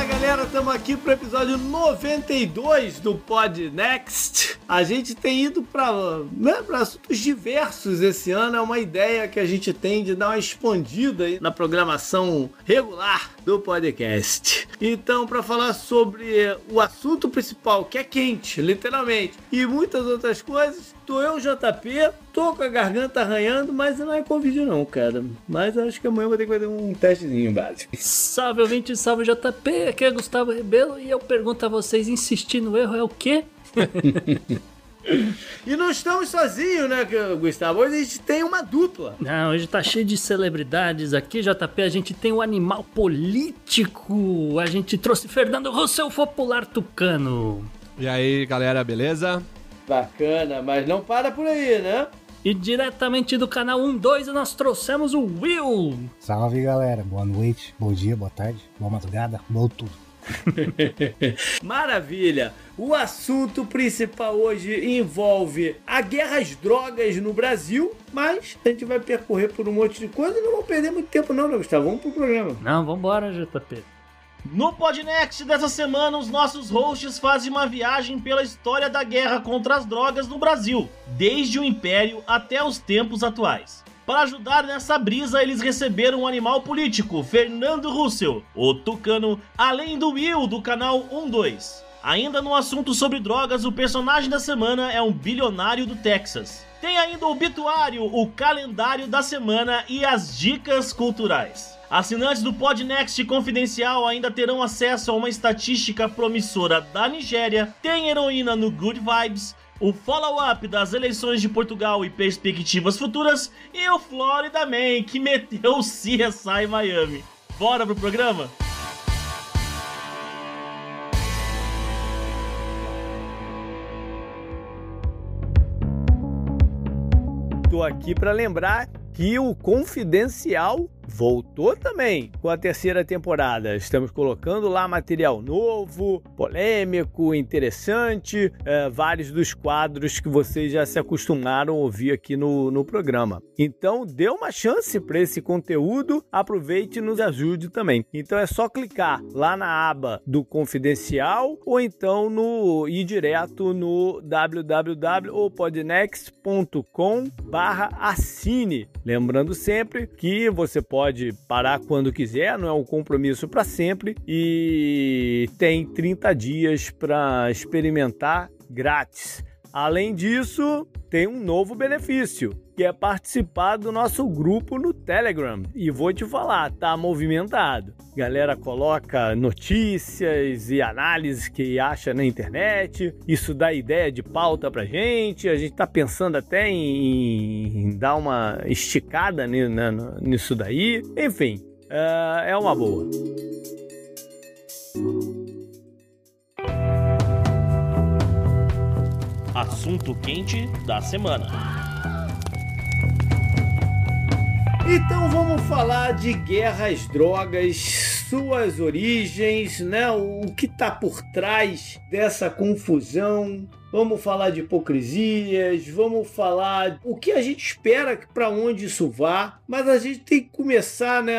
Fala galera, estamos aqui para o episódio 92 do Pod Next. A gente tem ido para né, assuntos diversos esse ano. É uma ideia que a gente tem de dar uma expandida na programação regular do podcast. Então, para falar sobre o assunto principal, que é quente, literalmente, e muitas outras coisas, tô eu, JP, tô com a garganta arranhando, mas não é Covid não, cara. Mas acho que amanhã eu vou ter que fazer um testezinho básico. Salve ouvinte, salve JP, aqui é Gustavo Rebelo e eu pergunto a vocês, insistir no erro é o quê? E não estamos sozinhos, né, Gustavo? Hoje a gente tem uma dupla. Não, hoje tá cheio de celebridades aqui, JP. A gente tem o um animal político. A gente trouxe Fernando Rousseau, popular tucano. E aí, galera, beleza? Bacana, mas não para por aí, né? E diretamente do canal 12 nós trouxemos o Will. Salve galera, boa noite, bom dia, boa tarde, boa madrugada, bom tudo. Maravilha! O assunto principal hoje envolve a guerra às drogas no Brasil, mas a gente vai percorrer por um monte de coisa e não vamos perder muito tempo não, né, Gustavo? Vamos pro programa. Não, vambora, JP. No Podnext dessa semana, os nossos hosts fazem uma viagem pela história da guerra contra as drogas no Brasil, desde o Império até os tempos atuais. Para ajudar nessa brisa, eles receberam um animal político, Fernando Russell, o Tucano, além do Will do canal 12. Ainda no assunto sobre drogas, o personagem da semana é um bilionário do Texas. Tem ainda o obituário, o calendário da semana e as dicas culturais. Assinantes do Podnext Confidencial ainda terão acesso a uma estatística promissora da Nigéria, tem heroína no Good Vibes, o follow-up das eleições de Portugal e perspectivas futuras e o Florida Man que meteu o CSI Miami. Bora pro programa? Tô aqui para lembrar que o Confidencial voltou também com a terceira temporada. Estamos colocando lá material novo, polêmico, interessante, é, vários dos quadros que vocês já se acostumaram a ouvir aqui no, no programa. Então, dê uma chance para esse conteúdo, aproveite e nos ajude também. Então é só clicar lá na aba do Confidencial ou então no ir direto no www.podnext.com/assine. Lembrando sempre que você pode pode parar quando quiser, não é um compromisso para sempre e tem 30 dias para experimentar grátis. Além disso, tem um novo benefício, que é participar do nosso grupo no Telegram. E vou te falar, tá movimentado. Galera coloca notícias e análises que acha na internet. Isso dá ideia de pauta pra gente. A gente tá pensando até em, em dar uma esticada nisso daí. Enfim, é, é uma boa. Assunto quente da semana. Então vamos falar de guerra às drogas, suas origens, né? O que está por trás dessa confusão, vamos falar de hipocrisias, vamos falar o que a gente espera para onde isso vá, mas a gente tem que começar, né,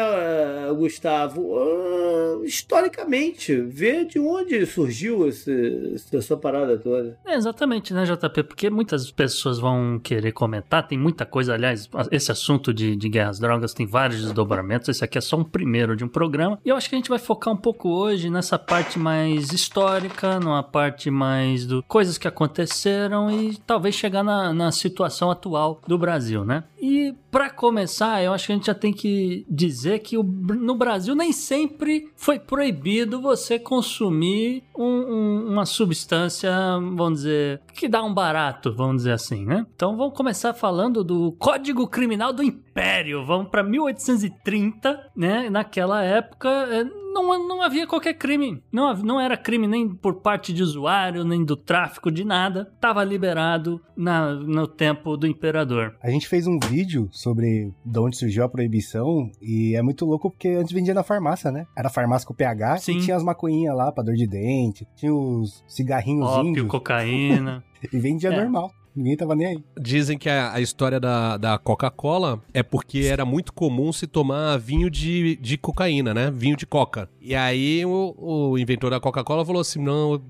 Gustavo, uh, historicamente, ver de onde surgiu esse, essa parada toda. É, exatamente, né, JP? Porque muitas pessoas vão querer comentar, tem muita coisa, aliás, esse assunto de, de guerras drogas tem vários desdobramentos, esse aqui é só um primeiro de um programa, e eu acho que a gente vai focar um pouco hoje nessa parte mais histórica, numa parte mais do coisas que aconteceram aconteceram e talvez chegar na, na situação atual do Brasil, né? E para começar, eu acho que a gente já tem que dizer que o, no Brasil nem sempre foi proibido você consumir um, um, uma substância, vamos dizer, que dá um barato, vamos dizer assim, né? Então vamos começar falando do Código Criminal do Império. Vamos para 1830, né? Naquela época é, não, não havia qualquer crime. Não, não era crime nem por parte de usuário, nem do tráfico, de nada. Tava liberado na, no tempo do imperador. A gente fez um vídeo sobre de onde surgiu a proibição e é muito louco porque antes vendia na farmácia, né? Era farmácia com pH Sim. e tinha as maconhinhas lá pra dor de dente, tinha os cigarrinhos Ópio, índios. cocaína. e vendia é. normal. Ninguém tava nem aí. Dizem que a, a história da, da Coca-Cola é porque era muito comum se tomar vinho de, de cocaína, né? Vinho de coca. E aí o, o inventor da Coca-Cola falou assim: não,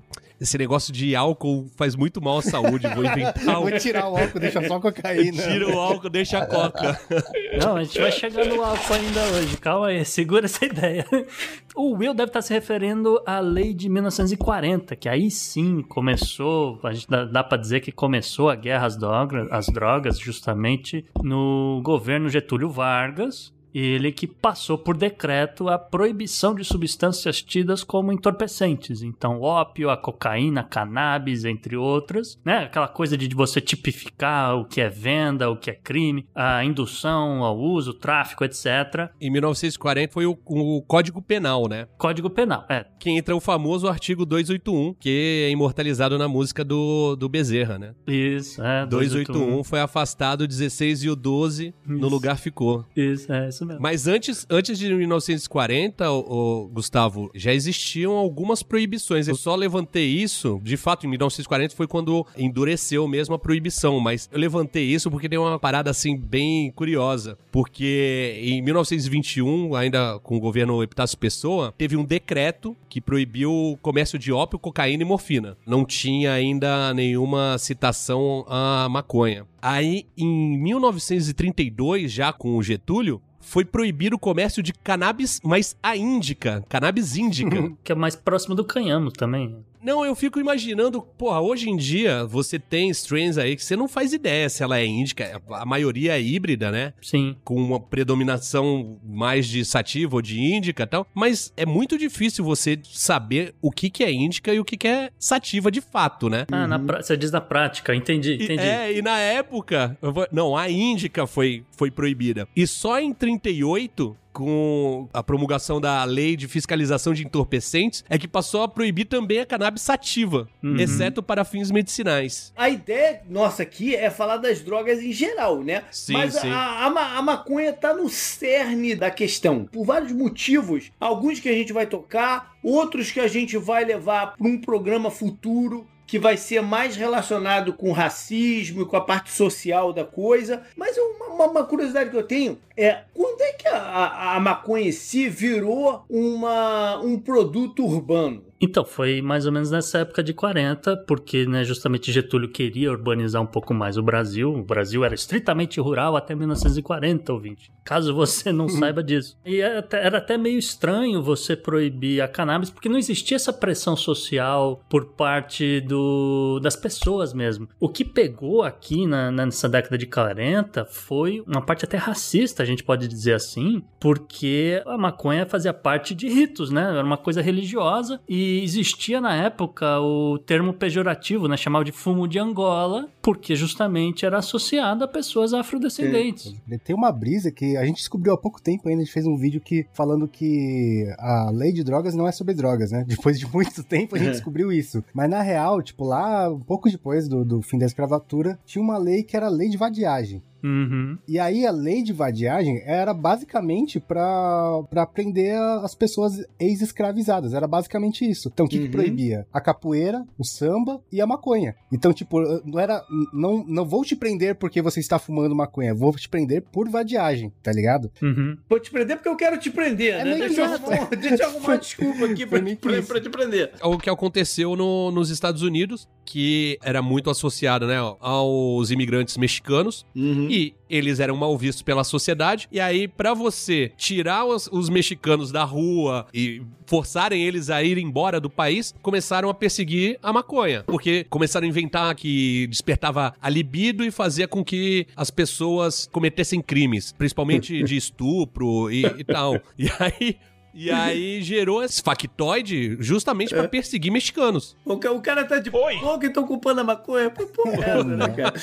esse negócio de álcool faz muito mal à saúde, vou inventar Vou tirar o álcool, deixa só a cocaína. Tira o álcool, deixa a coca. Não, a gente vai chegar no álcool ainda hoje. Calma aí, segura essa ideia. O Will deve estar se referindo à lei de 1940, que aí sim começou, a gente dá, dá para dizer que começou a guerra às drogas, às drogas justamente no governo Getúlio Vargas, ele que passou por decreto a proibição de substâncias tidas como entorpecentes. Então, ópio, a cocaína, a cannabis, entre outras, né? Aquela coisa de você tipificar o que é venda, o que é crime, a indução ao uso, tráfico, etc. Em 1940 foi o, o Código Penal, né? Código Penal, é. Que entra o famoso artigo 281, que é imortalizado na música do, do Bezerra, né? Isso, é. 281 foi afastado, 16 e o 12 no Isso. lugar ficou. Isso, é isso mesmo. Mas antes, antes de 1940, o, Gustavo, já existiam algumas proibições. Eu só levantei isso, de fato, em 1940 foi quando endureceu mesmo a proibição, mas eu levantei isso porque tem uma parada assim bem curiosa, porque em 1921, ainda com o governo Epitácio Pessoa, teve um decreto que proibiu o comércio de ópio, cocaína e morfina. Não tinha ainda nenhuma citação à maconha. Aí, em 1932, já com o Getúlio, foi proibido o comércio de cannabis, mas a índica, cannabis índica. que é mais próximo do canhamo também. Não, eu fico imaginando, porra, hoje em dia você tem strains aí que você não faz ideia se ela é índica, a maioria é híbrida, né? Sim. Com uma predominação mais de sativa ou de índica e tal, mas é muito difícil você saber o que que é índica e o que que é sativa de fato, né? Ah, na pra- você diz na prática, entendi, E- entendi. é, e na época, vou- não, a índica foi, foi proibida. E só em 38, com a promulgação da lei de fiscalização de entorpecentes, é que passou a proibir também a cannabis sativa, Uhum. exceto para fins medicinais. A ideia nossa aqui é falar das drogas em geral, né? Sim, Mas sim. A, a a maconha tá no cerne da questão. Por vários motivos. Alguns que a gente vai tocar, outros que a gente vai levar para um programa futuro que vai ser mais relacionado com o racismo e com a parte social da coisa. Mas uma, uma- uma curiosidade que eu tenho é quando é que a, a- a maconha em si virou uma, um produto urbano? Então, foi mais ou menos nessa época de 40, porque né, justamente Getúlio queria urbanizar um pouco mais o Brasil. O Brasil era estritamente rural até 1940, ouvinte. Caso você não saiba disso. E era até, era até meio estranho você proibir a cannabis, porque não existia essa pressão social por parte do, das pessoas mesmo. O que pegou aqui na, nessa década de 40 foi uma parte até racista, a gente pode dizer assim, porque a maconha fazia parte de ritos, né? Era uma coisa religiosa e existia na época o termo pejorativo, né? Chamado de fumo de Angola, porque justamente era associado a pessoas afrodescendentes. Tem uma brisa que a gente descobriu há pouco tempo ainda, a gente fez um vídeo que falando que a lei de drogas não é sobre drogas, né? Depois de muito tempo a gente descobriu isso. Mas na real, tipo, lá, um pouco depois do, do fim da escravatura, tinha uma lei que era a lei de vadiagem. Uhum. E aí a lei de vadiagem era basicamente pra pra prender as pessoas ex-escravizadas. Era basicamente isso. Então o que, que Uhum. proibia? A capoeira, o samba e a maconha. Então, tipo, não era. Não, não vou te prender porque você está fumando maconha. Vou te prender por vadiagem, tá ligado? Uhum. Vou te prender porque eu quero te prender, É né? Deixa eu, deixa eu arrumar uma desculpa aqui pra, que pra- pra te prender. O que aconteceu no- nos Estados Unidos, que era muito associado né, aos imigrantes mexicanos, e eles eram mal vistos pela sociedade. E aí, pra você tirar os, os mexicanos da rua e forçarem eles a ir embora do país, começaram a perseguir a maconha. Porque começaram a inventar que despertava a libido e fazia com que as pessoas cometessem crimes, principalmente de estupro e, e tal. E aí. E aí gerou esse factoide justamente pra perseguir mexicanos. O, ca- o cara tá de boa que estão ocupando a maconha. Pô, pô, né, cara?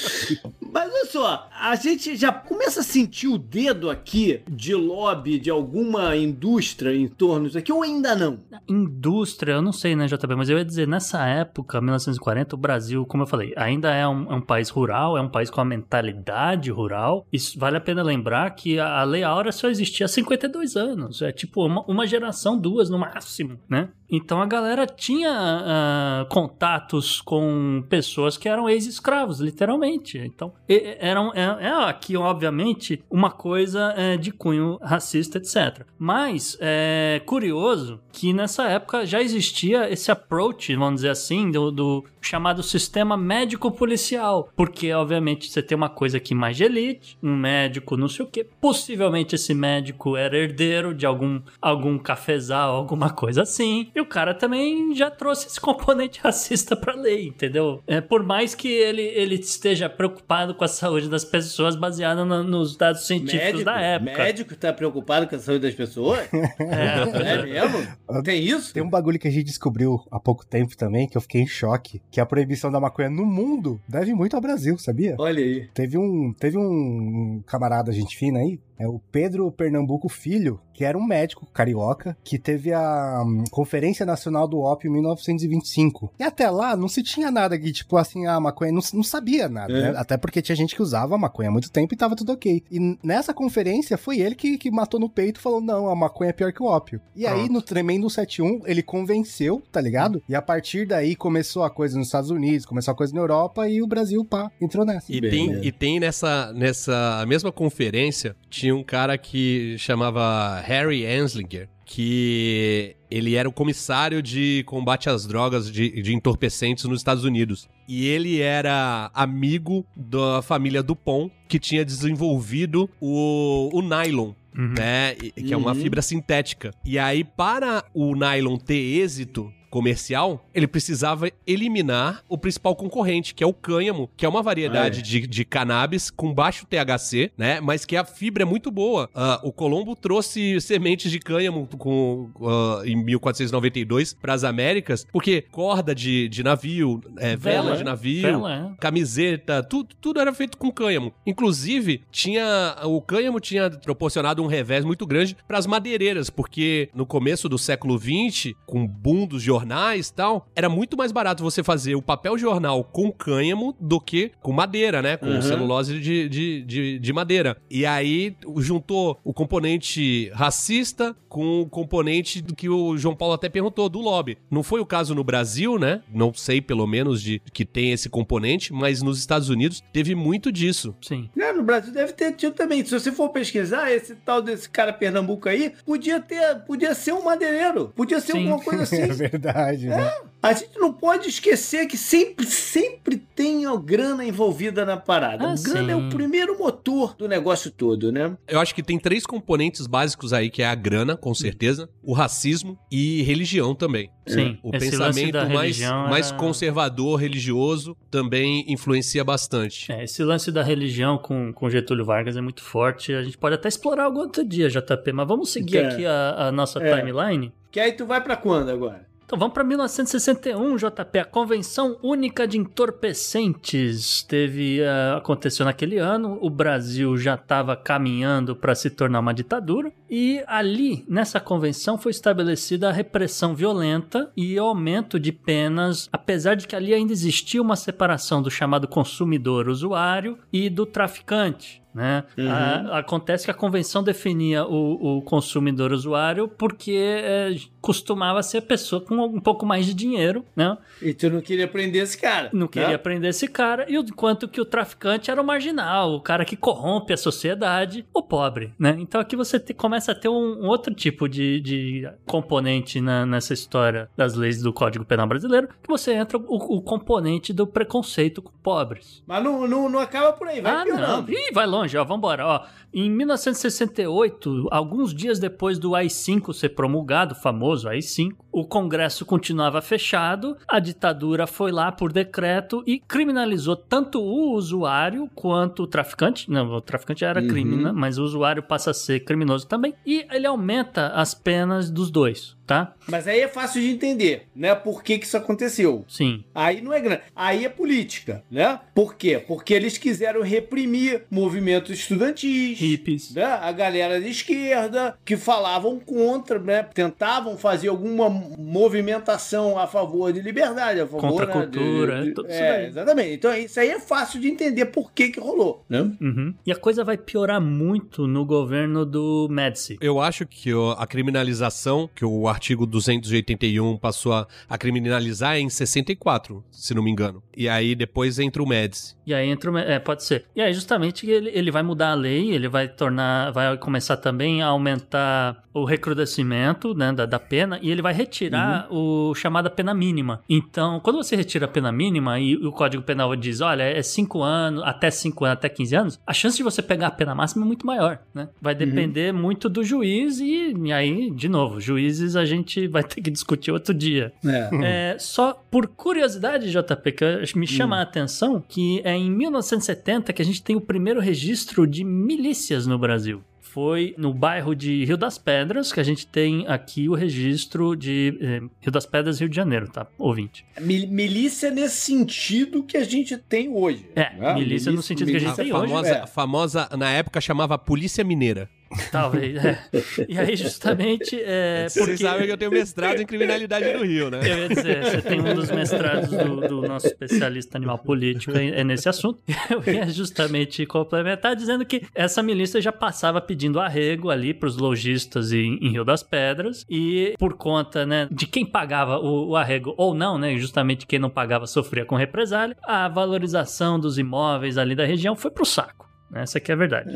Mas olha só, a gente já começa a sentir o dedo aqui de lobby de alguma indústria em torno disso aqui, ou ainda não? Indústria, eu não sei, né, JB, mas eu ia dizer, nessa época, 1940, o Brasil, como eu falei, ainda é um, é um país rural, é um país com a mentalidade rural. Isso vale a pena lembrar que a, a Lei Áurea só existia há 52 anos. É tipo uma, uma geração, duas no máximo, né? Então a galera tinha uh, contatos com pessoas que eram ex-escravos, literalmente. Então, eram, é, é, aqui, obviamente, uma coisa é, de cunho racista, etc. Mas é curioso que nessa época já existia esse approach, vamos dizer assim, do, do chamado sistema médico-policial. Porque, obviamente, você tem uma coisa aqui mais de elite, um médico não sei o que. Possivelmente esse médico era herdeiro de algum, algum cafezal, alguma coisa assim. E o cara também já trouxe esse componente racista pra lei, entendeu? É, por mais que ele, ele esteja preocupado com a saúde das pessoas baseado no, nos dados científicos médico, da época. Médico tá preocupado com a saúde das pessoas? É, é mesmo? Tem isso? Tem um bagulho que a gente descobriu há pouco tempo também, que eu fiquei em choque, que a proibição da maconha no mundo deve muito ao Brasil, sabia? Olha aí. Teve um, teve um camarada gente fina aí, é o Pedro Pernambuco Filho, que era um médico carioca, que teve a um, Conferência Nacional do Ópio em 1925. E até lá não se tinha nada que, tipo assim, a maconha não, não sabia nada, é. né? Até porque tinha gente que usava a maconha há muito tempo e tava tudo ok. E nessa conferência foi ele que, que matou no peito e falou: não, a maconha é pior que o ópio. E Pronto. aí, no Tremendo 71, ele convenceu, tá ligado? E a partir daí começou a coisa nos Estados Unidos, começou a coisa na Europa e o Brasil, pá, entrou nessa. E tem, e tem nessa, nessa mesma conferência, tinha um cara que chamava Harry Anslinger, que ele era o comissário de combate às drogas de, de, entorpecentes nos Estados Unidos. E ele era amigo da família Dupont, que tinha desenvolvido o, o nylon. Uhum. Né? Que é uma uhum. fibra sintética. E aí, para o nylon ter êxito comercial, ele precisava eliminar o principal concorrente, que é o cânhamo, que é uma variedade é. de, de cannabis com baixo THC, né? Mas que a fibra é muito boa. Uh, o Colombo trouxe sementes de cânhamo com, uh, em 1492 para as Américas, porque corda de, de navio, é, vela, vela de navio, vela, é. camiseta, tudo, tudo era feito com cânhamo. Inclusive, tinha o cânhamo tinha proporcionado um revés muito grande para as madeireiras, porque no começo do século 20, com boom dos jornais tal, era muito mais barato você fazer o papel jornal com cânhamo do que com madeira, né? Com uhum. celulose de, de, de, de, madeira. E aí juntou o componente racista com o componente do que o João Paulo até perguntou, do lobby. Não foi o caso no Brasil, né? Não sei, pelo menos, de que tem esse componente, mas nos Estados Unidos teve muito disso. Sim. É, no Brasil deve ter tido também. Se você for pesquisar, esse tal desse cara Pernambuco aí, podia ter, podia ser um madeireiro. Podia ser Sim. alguma coisa assim. É verdade, é. né? A gente não pode esquecer que sempre, sempre tem a grana envolvida na parada. Ah, grana sim. é o primeiro motor do negócio todo, né? Eu acho que tem três componentes básicos aí, que é a grana, com certeza, o racismo e religião também. Sim. O Esse pensamento mais, era... mais conservador, religioso, também influencia bastante. É, esse lance da religião com, com Getúlio Vargas é muito forte. A gente pode até explorar algum outro dia, JP, mas vamos seguir é. aqui a, a nossa é. timeline. Que aí tu vai para quando agora? Então vamos para 1961, JP. A Convenção Única de Entorpecentes teve uh, aconteceu naquele ano. O Brasil já estava caminhando para se tornar uma ditadura e ali nessa convenção foi estabelecida a repressão violenta e aumento de penas, apesar de que ali ainda existia uma separação do chamado consumidor usuário e do traficante. Né? Uhum. A, acontece que a convenção definia o, o consumidor usuário porque é, costumava ser a pessoa com um pouco mais de dinheiro, né? E tu não queria prender esse cara. Não queria né? prender esse cara, e enquanto que o traficante era o marginal, o cara que corrompe a sociedade, o pobre, né? Então aqui você te, começa a ter um, um outro tipo de, de componente na, nessa história das leis do Código Penal brasileiro, que você entra o, o componente do preconceito com pobres. Mas não, não, não acaba por aí, vai ah, piorando. Não. Ih, vai longe, ó, vambora. Ó, em 1968, alguns dias depois do AI-5 ser promulgado, famoso AI-5, o Congresso continuava fechado, a ditadura foi lá por decreto e criminalizou tanto o usuário quanto o traficante. Não, o traficante era uhum. crime, né? mas o usuário passa a ser criminoso também. E ele aumenta as penas dos dois tá? Mas aí é fácil de entender, né? Por que, que isso aconteceu. Sim. Aí não é grande. Aí é política, né? Por quê? Porque eles quiseram reprimir movimentos estudantis. Hippies. Né? A galera de esquerda que falavam contra, né? Tentavam fazer alguma movimentação a favor de liberdade, a favor contra a né? cultura. De, de, de, é, exatamente. Então isso aí é fácil de entender por que que rolou, né? Uhum. E a coisa vai piorar muito no governo do Médici. Eu acho que a criminalização que o artigo 281 passou a, a criminalizar em 64, se não me engano. E aí depois entra o MEDS. E aí entra o. É, pode ser. E aí, justamente, ele, ele vai mudar a lei, ele vai tornar. Vai começar também a aumentar o recrudescimento né, da, da pena e ele vai retirar o chamada pena mínima. Então, quando você retira a pena mínima e o Código Penal diz, olha, é 5 anos, até 5 anos, até 15 anos, a chance de você pegar a pena máxima é muito maior, né? Vai depender muito do juiz e, e aí, de novo, juízes a gente vai ter que discutir outro dia. É. É, só por curiosidade, JP, que me chama a atenção que é em 1970 que a gente tem o primeiro registro de milícias no Brasil. Foi no bairro de Rio das Pedras que a gente tem aqui o registro de eh, Rio das Pedras, Rio de Janeiro, tá? Ouvinte. Mi- Milícia nesse sentido que a gente tem hoje. É, né? milícia no sentido que a gente A tem hoje, famosa, é. famosa, na época, chamava Polícia Mineira. Talvez. é. E aí, justamente, é, Vocês porque... sabem que eu tenho mestrado em criminalidade no Rio, né? Eu ia dizer, você tem um dos mestrados do, do nosso especialista animal político é nesse assunto. Eu ia justamente complementar dizendo que essa milícia já passava pedindo arrego ali para os lojistas em, em Rio das Pedras e por conta né, de quem pagava o, o arrego ou não, né, justamente quem não pagava sofria com represália, a valorização dos imóveis ali da região foi pro saco. Essa aqui é a verdade.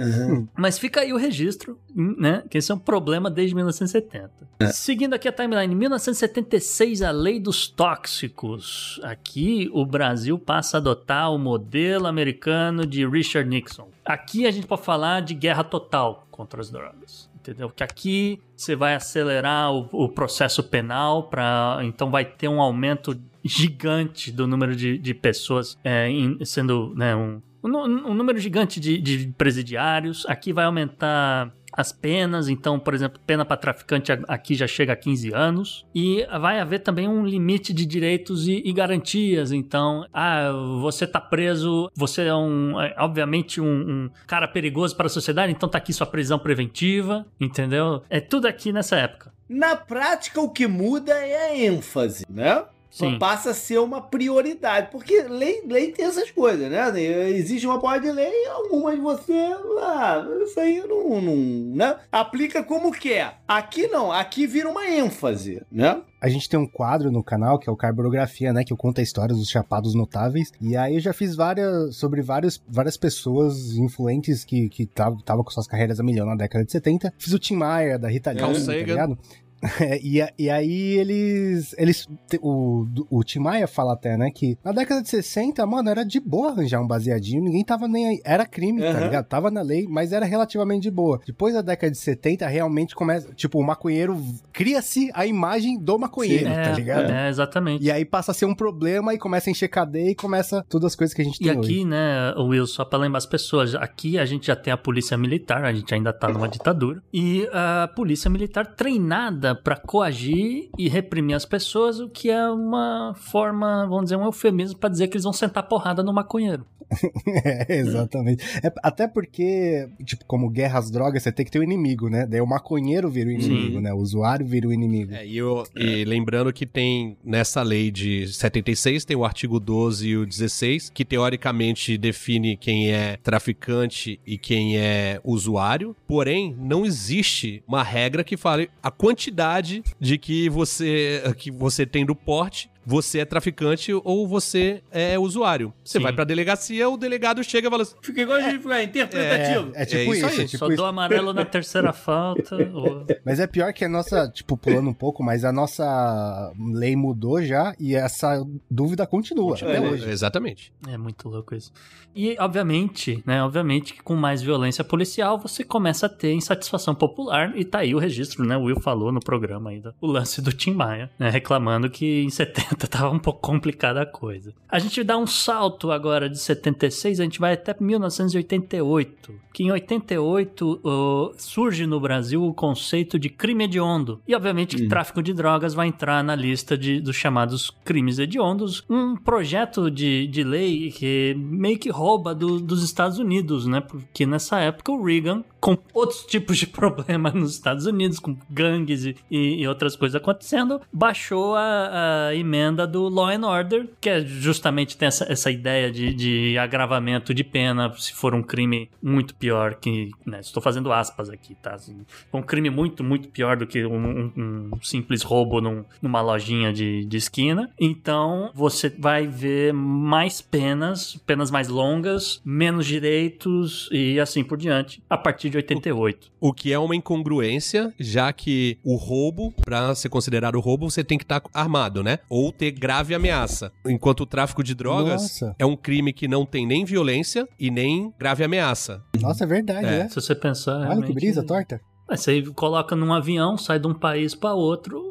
Mas fica aí o registro, né? Que esse é um problema desde 1970. Seguindo aqui a timeline, em 1976, a lei dos tóxicos. Aqui o Brasil passa a adotar o modelo americano de Richard Nixon. Aqui a gente pode falar de guerra total contra as drogas. Entendeu? Que aqui você vai acelerar o, o processo penal para então vai ter um aumento gigante do número de, de pessoas é, em- sendo né, um, um, número gigante de, de presidiários. Aqui vai aumentar as penas, então, por exemplo, pena para traficante aqui já chega a 15 anos. E vai haver também um limite de direitos e, e garantias. Então, ah, você tá preso, você é um, é, obviamente, um, um cara perigoso para a sociedade, então tá aqui sua prisão preventiva, entendeu? É tudo aqui nessa época. Na prática, o que muda é a ênfase, né? Sim. Passa a ser uma prioridade. Porque lei, lei tem essas coisas, né? Existe uma porra de lei e algumas você. Ah, isso aí não, não. né? Aplica como quer. Aqui não, aqui vira uma ênfase, né? A gente tem um quadro no canal que é o Carborografia, né? Que eu conto a história dos chapados notáveis. E aí eu já fiz várias sobre vários, várias pessoas influentes que estavam com suas carreiras a milhão na década de 70. Fiz o Tim Maia, da Rita Lee, tá ligado? É, e, e aí eles. eles o, o Tim Maia fala até, né, que na década de 60, mano, era de boa arranjar um baseadinho, ninguém tava nem aí. Era crime, tá Aham. ligado? Tava na lei, mas era relativamente de boa. Depois da década de 70, realmente começa. Tipo, o maconheiro. Cria-se a imagem do maconheiro, é, tá ligado? é, exatamente. E aí passa a ser um problema e começa a encher cadeia e começa todas as coisas que a gente E tem aqui, hoje. né, Will, só pra lembrar as pessoas, aqui a gente já tem a polícia militar, a gente ainda tá numa ditadura, e a polícia militar treinada pra coagir e reprimir as pessoas, o que é uma forma, vamos dizer, um eufemismo pra dizer que eles vão sentar porrada no maconheiro. É, exatamente. É, até porque, tipo, como guerra às drogas, você tem que ter o inimigo, né? Daí o maconheiro vira o inimigo, Sim. né? O usuário vira o inimigo. É, e, eu- e lembrando que tem nessa lei de 76, tem o artigo 12 e o 16, que teoricamente define quem é traficante e quem é usuário. Porém, não existe uma regra que fale a quantidade de que você, que você tem do porte. Você é traficante ou você é usuário. Você Sim. vai pra delegacia, o delegado chega e fala assim: Fica igual a gente fica interpretativo. É, é tipo É isso isso, aí. é tipo Só isso. dou amarelo na terceira falta. ou- Mas é pior que a nossa, tipo, pulando um pouco, mas a nossa lei mudou já e essa dúvida continua até É. hoje. Exatamente. É muito louco isso. E, obviamente, né, obviamente que com mais violência policial você começa a ter insatisfação popular e tá aí o registro, né, o Will falou no programa ainda, o lance do Tim Maia, né, reclamando que em 70 tava um pouco complicada a coisa. A gente dá um salto agora de 76, a gente vai até 1988, que em 88 ô, surge no Brasil o conceito de crime hediondo. E obviamente que tráfico de drogas vai entrar na lista de, dos chamados crimes hediondos, um projeto de, de lei que meio que rouba do- dos Estados Unidos, né? Porque nessa época o Reagan com outros tipos de problema nos Estados Unidos, com gangues e, e outras coisas acontecendo, baixou a, a, emenda do Law and Order, que é justamente tem essa, essa ideia de, de, agravamento de pena se for um crime muito pior que. Né, estou fazendo aspas aqui, tá? Um crime muito, muito pior do que um, um, um simples roubo num, numa lojinha de, de esquina. Então você vai ver mais penas, penas mais longas, menos direitos e assim por diante, a partir de 88. O, o que é uma incongruência, já que o roubo, para ser considerado roubo, você tem que estar tá armado, né? Ou ter grave ameaça. Enquanto o tráfico de drogas Nossa. é um crime que não tem nem violência e nem grave ameaça. Nossa, é verdade, é. é. Se você pensar. Olha que brisa torta. Você coloca num avião, sai de um país para outro,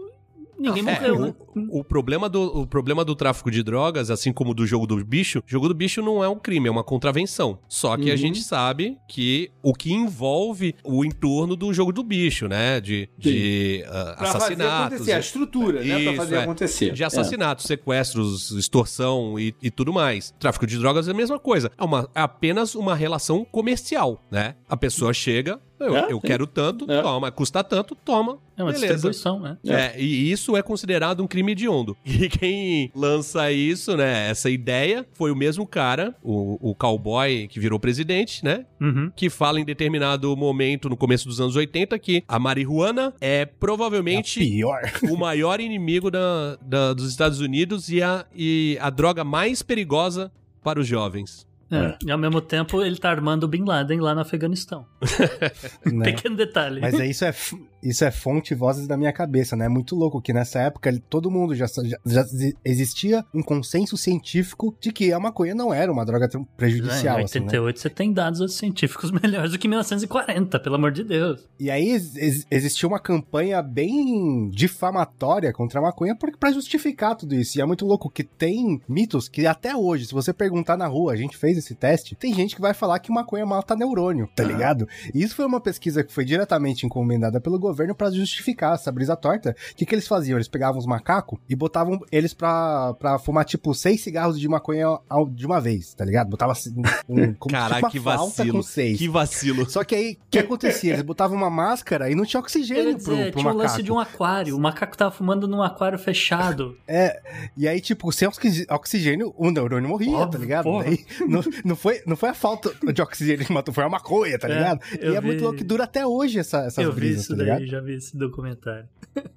Ninguém é, morreu, né? O, o, problema do, o problema do tráfico de drogas, assim como do jogo do bicho, jogo do bicho não é um crime, é uma contravenção. Só que uhum. a gente sabe que o que envolve o entorno do jogo do bicho, né? De, de uh, assassinatos. Fazer a estrutura, né? Pra fazer é. acontecer. De assassinatos, é. sequestros, extorsão e, e, tudo mais. Tráfico de drogas é a mesma coisa. É, uma, é apenas uma relação comercial, né? A pessoa chega, eu, é, eu quero tanto, é. toma. Custa tanto, toma. É uma Beleza. distribuição, né? É, e isso é considerado um crime hediondo. E quem lança isso, né, essa ideia, foi o mesmo cara, o, o cowboy que virou presidente, né? Uhum. Que fala em determinado momento, no começo dos anos 80, que a marihuana é provavelmente é o maior inimigo da, da, dos Estados Unidos e a, e a droga mais perigosa para os jovens. É. E ao mesmo tempo ele tá armando o Bin Laden lá no Afeganistão. né? Pequeno detalhe. Mas é, isso, é, isso é fonte vozes da minha cabeça, né? É muito louco que nessa época todo mundo já, já, já, existia um consenso científico de que a maconha não era uma droga prejudicial. É, em 88 assim, né? você tem dados científicos melhores do que 1940, pelo amor de Deus. E aí ex existia uma campanha bem difamatória contra a maconha para justificar tudo isso. E é muito louco que tem mitos que até hoje, se você perguntar na rua, a gente fez esse teste, tem gente que vai falar que maconha mata neurônio, tá ligado? E isso foi uma pesquisa que foi diretamente encomendada pelo governo para justificar essa brisa torta. O que, que eles faziam? Eles pegavam os macacos e botavam eles pra, pra fumar, tipo, seis cigarros de maconha de uma vez, tá ligado? Botava assim, um, como Caraca, que vacilo. Com seis. Que vacilo. Só que aí, o que acontecia? Eles botavam uma máscara e não tinha oxigênio dizer, pro, pro tinha macaco. um lance de um aquário. O macaco tava fumando num aquário fechado. É, e aí, tipo, sem oxigênio, o neurônio morria, Óbvio, tá ligado? Daí, não, não, foi, não foi a falta de oxigênio que matou, foi a maconha, tá é, ligado? É, e é vi... muito louco que dura até hoje essa, essas eu brisas, vi isso tá daí, já vi esse documentário.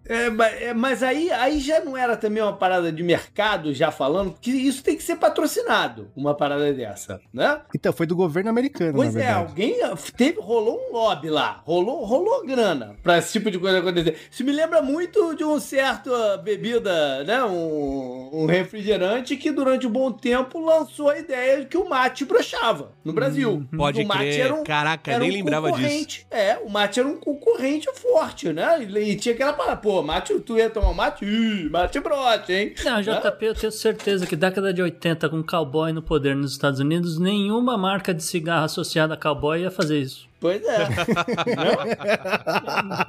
É, é, mas aí, aí já não era também uma parada de mercado, já falando, porque isso tem que ser patrocinado, uma parada dessa, né? Então, foi do governo americano, Pois é, alguém teve, rolou um lobby lá, rolou, rolou grana pra esse tipo de coisa acontecer. Isso me lembra muito de um certo bebida, né, um, um refrigerante que durante um bom tempo lançou a ideia de que o mate brochava no Brasil. Uhum. Pode o mate crer. Era um, Caraca, era nem um lembrava disso. É, o mate era um concorrente forte, né? E tinha aquela parada, pô, mate, tu ia tomar mate? Ih, mate brote, hein? Não, JP, eu tenho certeza que década de 80, com cowboy no poder nos Estados Unidos, nenhuma marca de cigarro associada a cowboy ia fazer isso. Pois é.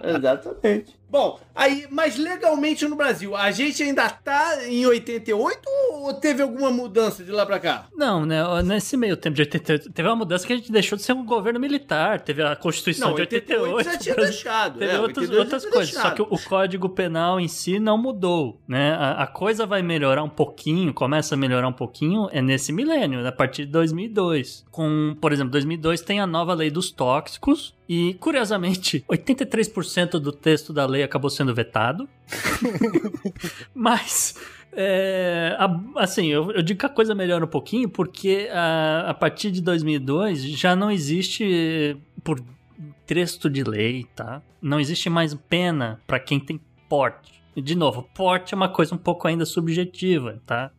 Exatamente. Bom, aí, mas legalmente no Brasil, a gente ainda tá em 88 ou teve alguma mudança de lá pra cá? Não, né? Nesse meio tempo de 88, teve uma mudança que a gente deixou de ser um governo militar. Teve a Constituição não, de 88. 88 já tinha deixado. Teve é, outras, outras coisas. Deixado. Só que o Código Penal em si não mudou, né? A, a, coisa vai melhorar um pouquinho, começa a melhorar um pouquinho, é nesse milênio, a partir de 2002. Com, por exemplo, 2002 tem a nova lei dos tóxicos, e, curiosamente, 83% do texto da lei acabou sendo vetado. Mas, é, a, assim, eu, eu, digo que a coisa melhora um pouquinho porque a, a partir de 2002 já não existe, por texto de lei, tá? Não existe mais pena para quem tem porte de novo, porte é uma coisa um pouco ainda subjetiva, tá?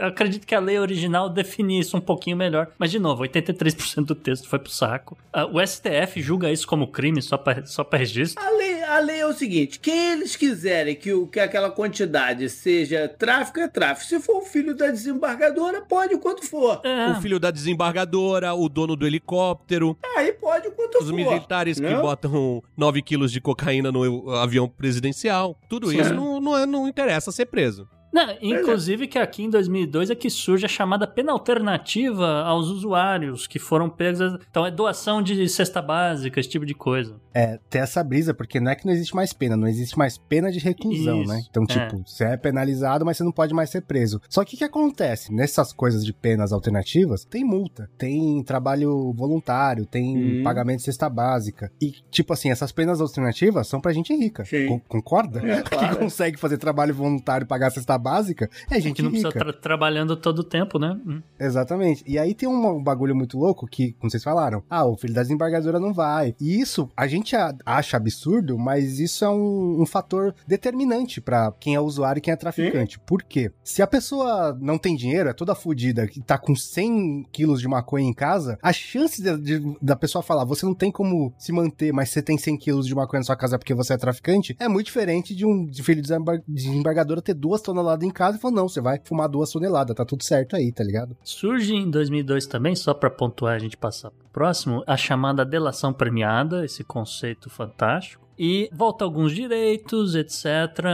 Eu acredito que a lei original define isso um pouquinho melhor, mas de novo, 83% do texto foi pro saco. Ah, o STF julga isso como crime só para só pra registro. A lei, a lei é o seguinte: quem eles quiserem que, o, que aquela quantidade seja tráfico, é tráfico. Se for o filho da desembargadora, pode o quanto for. É. O filho da desembargadora, o dono do helicóptero. Aí pode o quanto Os for. Os militares que botam 9 quilos de cocaína no avião presidencial. Tudo isso isso não, não, é, não interessa ser preso. Não, inclusive que aqui em 2002 é que surge a chamada pena alternativa aos usuários que foram pegos. Então é doação de cesta básica, esse tipo de coisa. É, tem essa brisa, porque não é que não existe mais pena, não existe mais pena de reclusão, Isso, né? Então, é. tipo, você é penalizado, mas você não pode mais ser preso. Só que o que acontece? Nessas coisas de penas alternativas, tem multa, tem trabalho voluntário, tem Hum. pagamento de cesta básica. E, tipo assim, essas penas alternativas são pra gente rica. Sim. Con- concorda? É, claro. Que consegue fazer trabalho voluntário e pagar cesta básica é Que gente não precisa rica. estar trabalhando todo o tempo, né? Hum. Exatamente. E aí tem um, bagulho muito louco que, como vocês falaram, ah, o filho da desembargadora não vai. E isso a gente acha absurdo, mas isso é um, um fator determinante pra quem é usuário e quem é traficante. Por quê? Se a pessoa não tem dinheiro, é toda fodida, que tá com 100 quilos de maconha em casa, a chance de- de- da pessoa falar, você não tem como se manter, mas você tem 100 quilos de maconha na sua casa porque você é traficante, é muito diferente de um de filho de desembar- desembargadora ter duas toneladas em casa e falar, não, você vai fumar duas toneladas, tá tudo certo aí, tá ligado? Surge em 2002 também, só para pontuar a gente passar pro próximo, a chamada delação premiada, esse conceito fantástico. E volta alguns direitos, etc.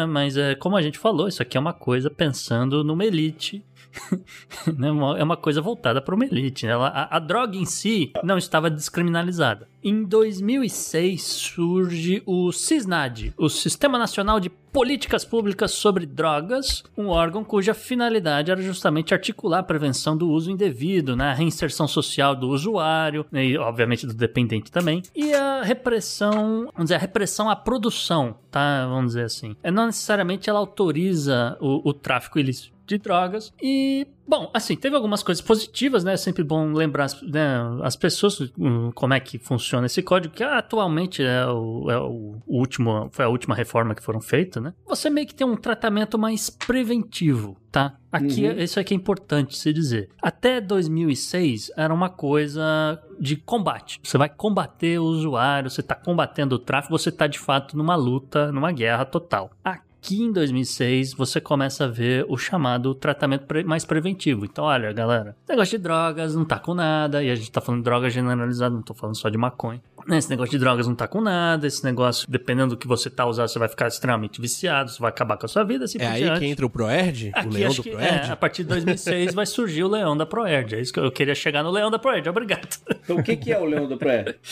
Mas é como a gente falou, isso aqui é uma coisa pensando numa elite. né? É uma coisa voltada para uma elite. né? Ela, a, a droga em si não estava descriminalizada. Em 2006 surge o CISNAD, o Sistema Nacional de Políticas Públicas sobre Drogas, um órgão cuja finalidade era justamente articular a prevenção do uso indevido, né? a reinserção social do usuário né? e, obviamente, do dependente também, e a repressão, vamos dizer, a repressão à produção, tá? Vamos dizer assim. É, não necessariamente ela autoriza o, o tráfico ilícito de drogas. E, bom, assim, teve algumas coisas positivas, né? É sempre bom lembrar as, né, as pessoas hum, como é que funciona esse código, que atualmente é o, é o último, foi a última reforma que foram feitas, né? Você meio que tem um tratamento mais preventivo, tá? Aqui, Uhum. isso aqui é importante se dizer. Até 2006 era uma coisa de combate. Você vai combater o usuário, você está combatendo o tráfico, você está de fato numa luta, numa guerra total. Aqui em 2006 você começa a ver o chamado tratamento pre- mais preventivo. Então, olha, galera, esse negócio de drogas não tá com nada, e a gente tá falando de droga generalizada, não tô falando só de maconha. Né, Esse negócio de drogas não tá com nada, esse negócio, dependendo do que você tá usando, você vai ficar extremamente viciado, você vai acabar com a sua vida, assim É por aí diante. que entra o Proerd? O Aqui leão acho do Proerd? é, a partir de 2006 vai surgir o Leão da Proerd. É isso que eu queria chegar no Leão da Proerd. Obrigado. Então o que, que é o Leão do Pré?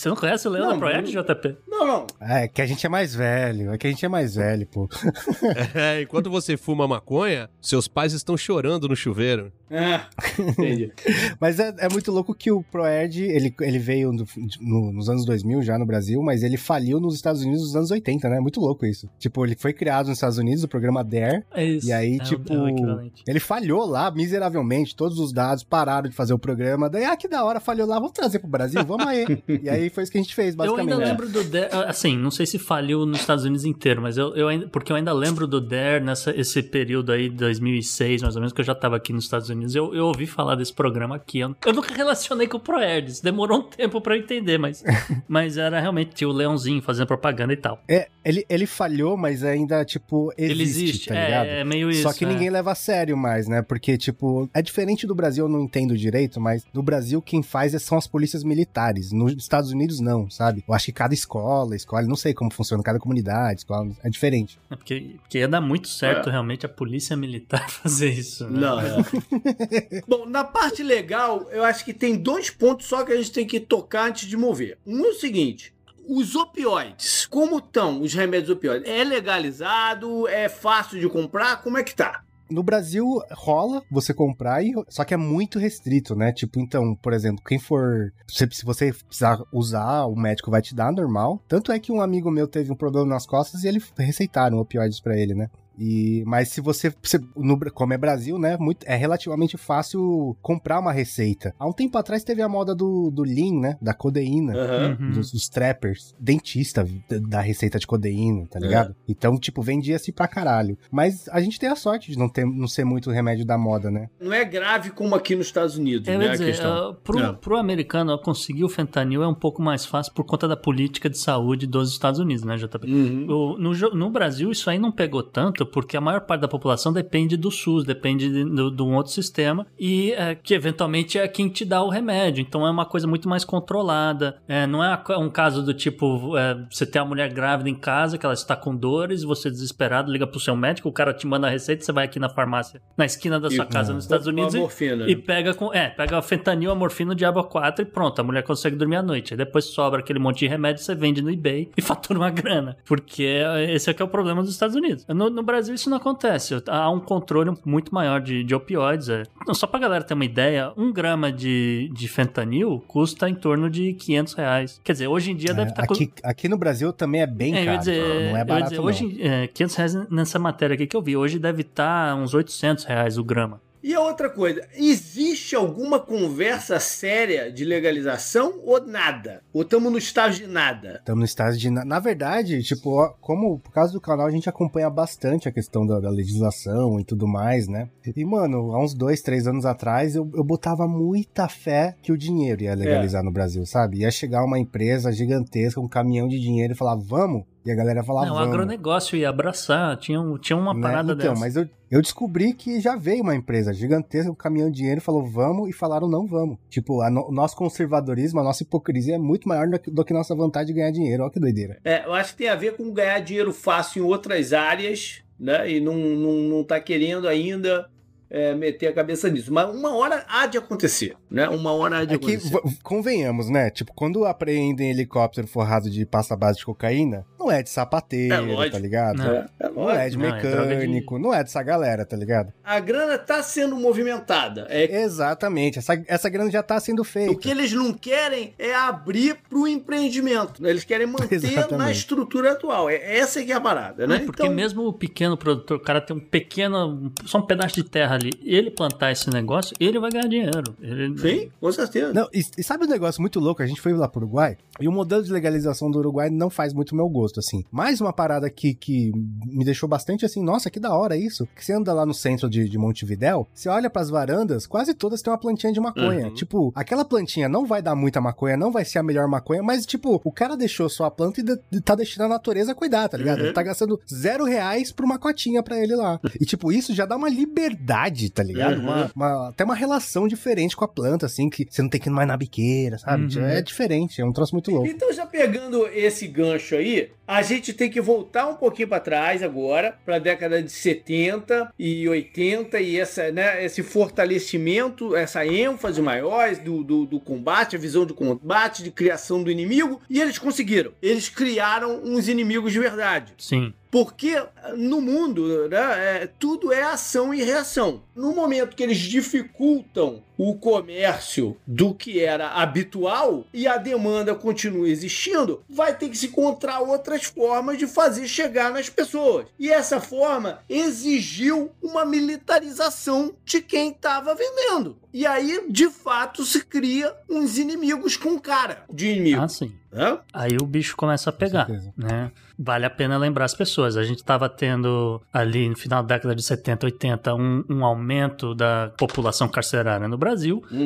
Você não conhece o Leão Não, da Proerd, JP? Não, não. É que a gente é mais velho, é que a gente é mais velho, pô. É, enquanto você fuma maconha, seus pais estão chorando no chuveiro. Ah, entendi. Mas é, é muito louco que o ProErd, ele, ele veio no- no- nos anos 2000 já no Brasil, mas ele faliu nos Estados Unidos nos anos 80, né? É muito louco isso. Tipo, ele foi criado nos Estados Unidos, o programa DARE, É isso. E aí, É o- tipo, é ele falhou lá miseravelmente, todos os dados pararam de fazer o programa. Daí, ah, que da hora, falhou lá, vamos trazer pro Brasil, vamos aí. e aí foi isso que a gente fez, Eu ainda basicamente. lembro do Dare, assim, não sei se faliu nos Estados Unidos inteiro, mas eu, eu ainda, porque eu ainda lembro do Dare nessa esse período aí, 2006, mais ou menos, que eu já tava aqui nos Estados Unidos, eu, eu ouvi falar desse programa aqui. Eu, eu nunca relacionei com o ProErds, demorou um tempo pra eu entender, mas, mas era realmente o Leãozinho fazendo propaganda e tal. É, ele, ele falhou, mas ainda, tipo, existe, Ele existe, tá ligado? é, é meio isso. Só que é. ninguém leva a sério mais, né? Porque, tipo, é diferente do Brasil, eu não entendo direito, mas no Brasil quem faz é- são as polícias militares. Nos Estados Unidos, não, sabe? Eu acho que cada escola, escola, não sei como funciona, cada comunidade, escola, é diferente. É Porque, porque ia dar muito certo É. realmente a polícia militar fazer isso. Né? Não, é. Bom, na parte legal, eu acho que tem dois pontos só que a gente tem que tocar antes de mover. Um é o seguinte. Os opioides, como estão os remédios opioides? É legalizado? É fácil de comprar? Como é que tá? No Brasil rola você comprar, e, só que é muito restrito, né? Tipo, então, por exemplo, quem for. Se, se você precisar usar, o médico vai te dar normal. Tanto é que um amigo meu teve um problema nas costas e ele receitaram opioides pra ele, né? E, mas se você, se- no, como é Brasil, né, muito, é relativamente fácil comprar uma receita. Há um tempo atrás teve a moda do, do lean, né, da codeína. Uhum. Dos, dos trappers, dentista da- receita de codeína, tá É. ligado? Então, tipo, vendia-se pra caralho. Mas a gente tem a sorte de não, ter, não ser muito remédio da moda, né? Não é grave como aqui nos Estados Unidos, Eu né? ia a dizer, questão. uh, pro, É. pro americano conseguir o fentanil é um pouco mais fácil por conta da política de saúde dos Estados Unidos, né, JP? Uhum. O- no, no Brasil isso aí não pegou tanto porque a maior parte da população depende do SUS, depende de, de, de um outro sistema e é, que eventualmente é quem te dá o remédio. Então é uma coisa muito mais controlada. É, não é um caso do tipo é, você tem uma mulher grávida em casa que ela está com dores, você desesperado liga pro seu médico, o cara te manda a receita, você vai aqui na farmácia, na esquina da sua E- casa nos Estados Unidos e, morfina. e pega com é pega a fentanil, a morfina, o diabo 4 e pronto, a mulher consegue dormir à noite. Aí depois sobra aquele monte de remédio, você vende no eBay e fatura uma grana, porque esse é que é o problema dos Estados Unidos. No, no Brasil isso não acontece. Há um controle muito maior de, de opioides. É. Só pra galera ter uma ideia, um grama de, de fentanil custa em torno de 500 reais. Quer dizer, hoje em dia deve estar É, aqui, aqui no Brasil também é bem é, caro. dizer, não é barato, dizer, não. hoje, é, 500 reais nessa matéria aqui que eu vi, hoje deve estar uns 800 reais o grama. E a outra coisa, existe alguma conversa séria de legalização ou nada? Ou estamos no estágio de nada? Estamos no estágio de. Na, na verdade, tipo, como por causa do canal a gente acompanha bastante a questão da, da legislação e tudo mais, né? E, mano, há uns dois, três anos atrás eu, eu botava muita fé que o dinheiro ia legalizar no Brasil, sabe? Ia chegar uma empresa gigantesca, um caminhão de dinheiro e falar, vamos? E a galera falar, Não, o agronegócio ia abraçar, tinha, um- tinha uma Né? parada então, dessa. mas eu, eu descobri que já veio uma empresa gigantesca, um caminhão de dinheiro, falou vamos e falaram não vamos. Tipo, no- o nosso conservadorismo, a nossa hipocrisia é muito maior do que, do que nossa vontade de ganhar dinheiro. Olha que doideira. É, eu acho que tem a ver com ganhar dinheiro fácil em outras áreas, né? E não, não, não tá querendo ainda é, meter a cabeça nisso. Mas uma hora há de acontecer, né? Uma hora há de É que, acontecer. v- convenhamos, né? Tipo, quando apreendem helicóptero forrado de pasta base de cocaína, não é de sapateiro, É tá ligado? Não. É, é Não é de Não, é droga de- mecânico, não é dessa galera, tá ligado? A grana tá sendo movimentada. É Exatamente, essa, essa grana já tá sendo O feita. que eles não querem é abrir pro empreendimento. né? Eles querem manter Exatamente. na estrutura atual. É, essa que é a parada, né? É, porque mesmo o pequeno produtor, o cara tem um pequeno, só um pedaço de terra ali, ele plantar esse negócio, ele vai ganhar dinheiro. Ele, Sim, com certeza. Não, e, e sabe um negócio muito louco? A gente foi lá pro Uruguai e o modelo de legalização do Uruguai não faz muito meu gosto, assim. Mais uma parada que, que me deixou bastante assim, nossa, que da hora isso. Que você anda lá no centro de, de Montevidéu, você olha pras varandas, quase todas têm uma plantinha de maconha. Uhum. Tipo, aquela plantinha não vai dar muita maconha, não vai ser a melhor maconha, mas, tipo, o cara deixou só a planta e de- de- tá deixando a natureza cuidar, tá ligado? Uhum. Ele tá gastando zero reais por uma cotinha pra ele lá. E, tipo, isso já dá uma liberdade, tá ligado? Uhum. Uma, uma- até uma relação diferente com a planta, assim, que você não tem que ir mais na biqueira, sabe? Uhum. É diferente, é um troço muito louco. Então, já pegando esse gancho aí, a gente tem que voltar um pouquinho para trás agora, para a década de 70 e 80, e essa, né, esse fortalecimento, essa ênfase maior do, do, do combate, a visão de combate, de criação do inimigo, e eles conseguiram. Eles criaram uns inimigos de verdade. Sim. Porque no mundo, né, é, tudo é ação e reação. No momento que eles dificultam o comércio do que era habitual e a demanda continua existindo, vai ter que se encontrar outras formas de fazer chegar nas pessoas. E essa forma exigiu uma militarização de quem estava vendendo. E aí, de fato, se cria uns inimigos com cara de inimigo. Ah, sim. né? Aí o bicho começa a pegar, né? Vale a pena lembrar as pessoas. A gente estava tendo ali no final da década de 70, 80 um, um aumento da população carcerária no Brasil,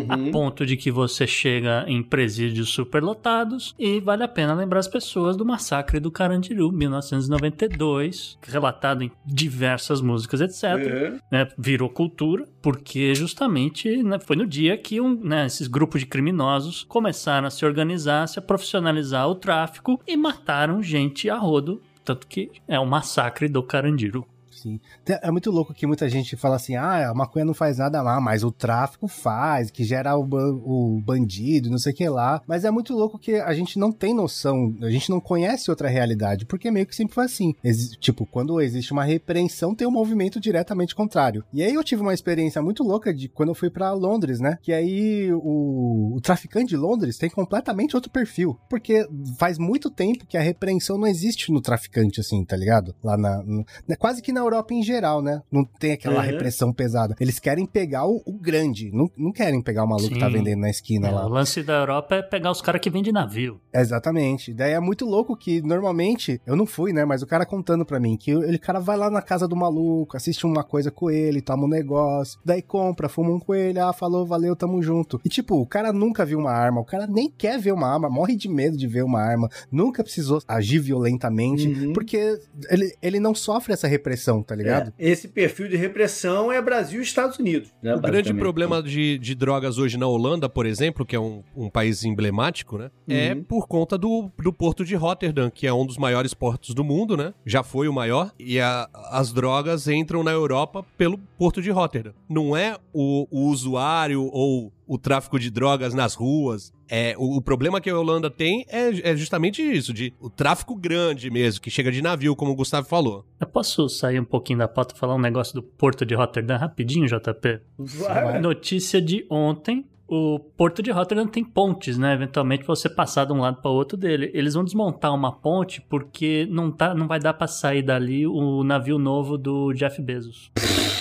a Uhum. ponto de que você chega em presídios superlotados e vale a pena lembrar as pessoas do massacre do Carandiru, 1992, relatado em diversas músicas, etc É. né, virou cultura, porque justamente né, foi no dia que um, né, esses grupos de criminosos começaram a se organizar, se a profissionalizar o tráfico e mataram gente a rodo. Tanto que é o massacre do Carandiru. Sim. É muito louco que muita gente fala assim: ah, a maconha não faz nada lá, mas o tráfico faz, que gera o, o bandido, não sei o que lá. Mas é muito louco que a gente não tem noção, a gente não conhece outra realidade, porque meio que sempre foi assim. Tipo, quando existe uma repreensão, tem um movimento diretamente contrário. E aí eu tive uma experiência muito louca de quando eu fui pra Londres, né? Que aí o, o traficante de Londres tem completamente outro perfil. Porque faz muito tempo que a repreensão não existe no traficante, assim, tá ligado? Lá na. no- né, quase que na Europa em geral, né? Não tem aquela Uhum. repressão pesada. Eles querem pegar o, o grande, não, não querem pegar o maluco que tá Sim. vendendo na esquina É, lá. o lance da Europa é pegar os caras que vendem navio. Exatamente. Daí é muito louco que normalmente, eu não fui, né? Mas o cara contando pra mim que ele cara vai lá na casa do maluco, assiste uma coisa com ele, toma um negócio, daí compra, fuma um com ele, ah, falou, valeu, tamo junto. E tipo, o cara nunca viu uma arma, o cara nem quer ver uma arma, morre de medo de ver uma arma, nunca precisou agir violentamente, Uhum. porque ele, ele não sofre essa repressão tá ligado? É, esse perfil de repressão é Brasil e Estados Unidos. Né, o grande problema de, de drogas hoje na Holanda, por exemplo, que é um, um país emblemático, né? É uhum. É por conta do, do porto de Rotterdam, que é um dos maiores portos do mundo, né? Já foi o maior. E a, as drogas entram na Europa pelo porto de Rotterdam. Não é o, o usuário ou o tráfico de drogas nas ruas. É, o, o, problema que a Holanda tem é, é, justamente isso, de o tráfico grande mesmo, que chega de navio, como o Gustavo falou. Eu posso sair um pouquinho da pauta e falar um negócio do Porto de Rotterdam rapidinho, JP? Vai. Notícia de ontem. O Porto de Rotterdam tem pontes, né? Eventualmente você passar de um lado para o outro dele. Eles vão desmontar uma ponte porque não, tá, não vai dar para sair dali o navio novo do Jeff Bezos.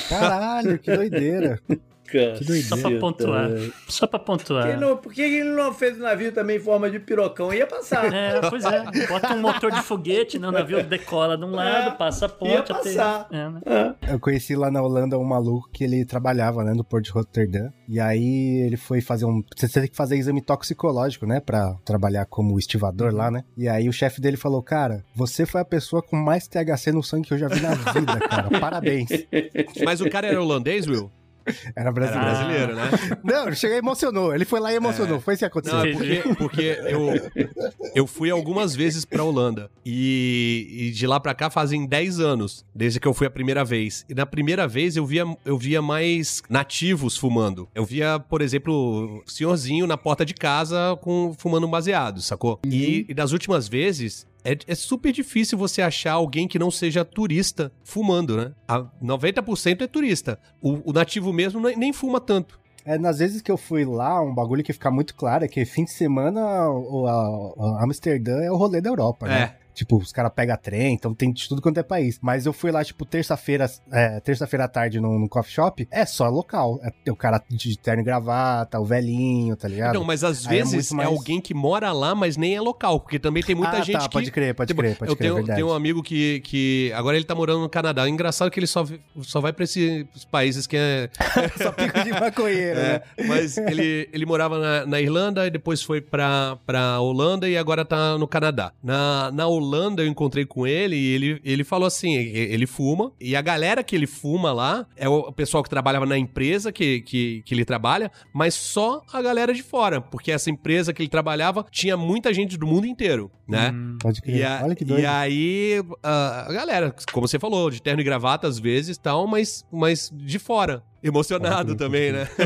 Caralho, que doideira. Só pra pontuar. Só pra pontuar. Não, por que ele não fez o navio também em forma de pirocão? Ia passar. É, pois é. Bota um motor de foguete, né? o navio decola de um lado, é, passa a ponte. Ia passar. Até... É, né? é. Eu conheci lá na Holanda um maluco que ele trabalhava, né, no Porto de Rotterdam. E aí ele foi fazer um... Você tem que fazer exame toxicológico, né, pra trabalhar como estivador lá, né? E aí o chefe dele falou, cara, você foi a pessoa com mais THC no sangue que eu já vi na vida, cara. Parabéns. Mas o cara era holandês, Will? Era brasileiro. Era brasileiro, né? Não, chegou e emocionou. Ele foi lá e emocionou. É. Foi isso que aconteceu. Não, é porque, porque eu, eu fui algumas vezes pra Holanda. E, e, de lá pra cá fazem 10 anos, desde que eu fui a primeira vez. E na primeira vez eu via, eu via mais nativos fumando. Eu via, por exemplo, senhorzinho na porta de casa com, fumando um baseado, sacou? Uhum. E, e das últimas vezes, é, é, super difícil você achar alguém que não seja turista fumando, né? A 90% é turista. O, o nativo mesmo nem fuma tanto. É, nas vezes que eu fui lá, um bagulho que fica muito claro é que fim de semana o, a, a Amsterdã é o rolê da Europa, né? É. Tipo, os caras pegam trem, então tem de tudo quanto é país. Mas eu fui lá, tipo, terça-feira, é, terça-feira à tarde num, num, coffee shop, é só local. É o cara de terno e gravata, o velhinho, tá ligado? Não, mas às Aí é vezes é, mais... é, alguém que mora lá, mas nem é local, porque também tem muita ah, gente tá, que... pode crer, pode tipo, crer, pode eu crer, tenho, tenho um amigo que, que agora ele tá morando no Canadá. Engraçado que ele só, só vai pra esses países que é... só pico de maconheiro, é, né? Mas ele, ele morava na, na Irlanda e depois foi pra, pra Holanda e agora tá no Canadá. Na, na Holanda eu encontrei com ele e ele, ele falou assim: ele fuma, e a galera que ele fuma lá é o pessoal que trabalhava na empresa que, que, que ele trabalha, mas só a galera de fora, porque essa empresa que ele trabalhava tinha muita gente do mundo inteiro, né? Hum, pode crer. E, a, Olha que doido. E aí, a, a galera, como você falou, de terno e gravata às vezes tal, mas, mas de fora emocionado também, né?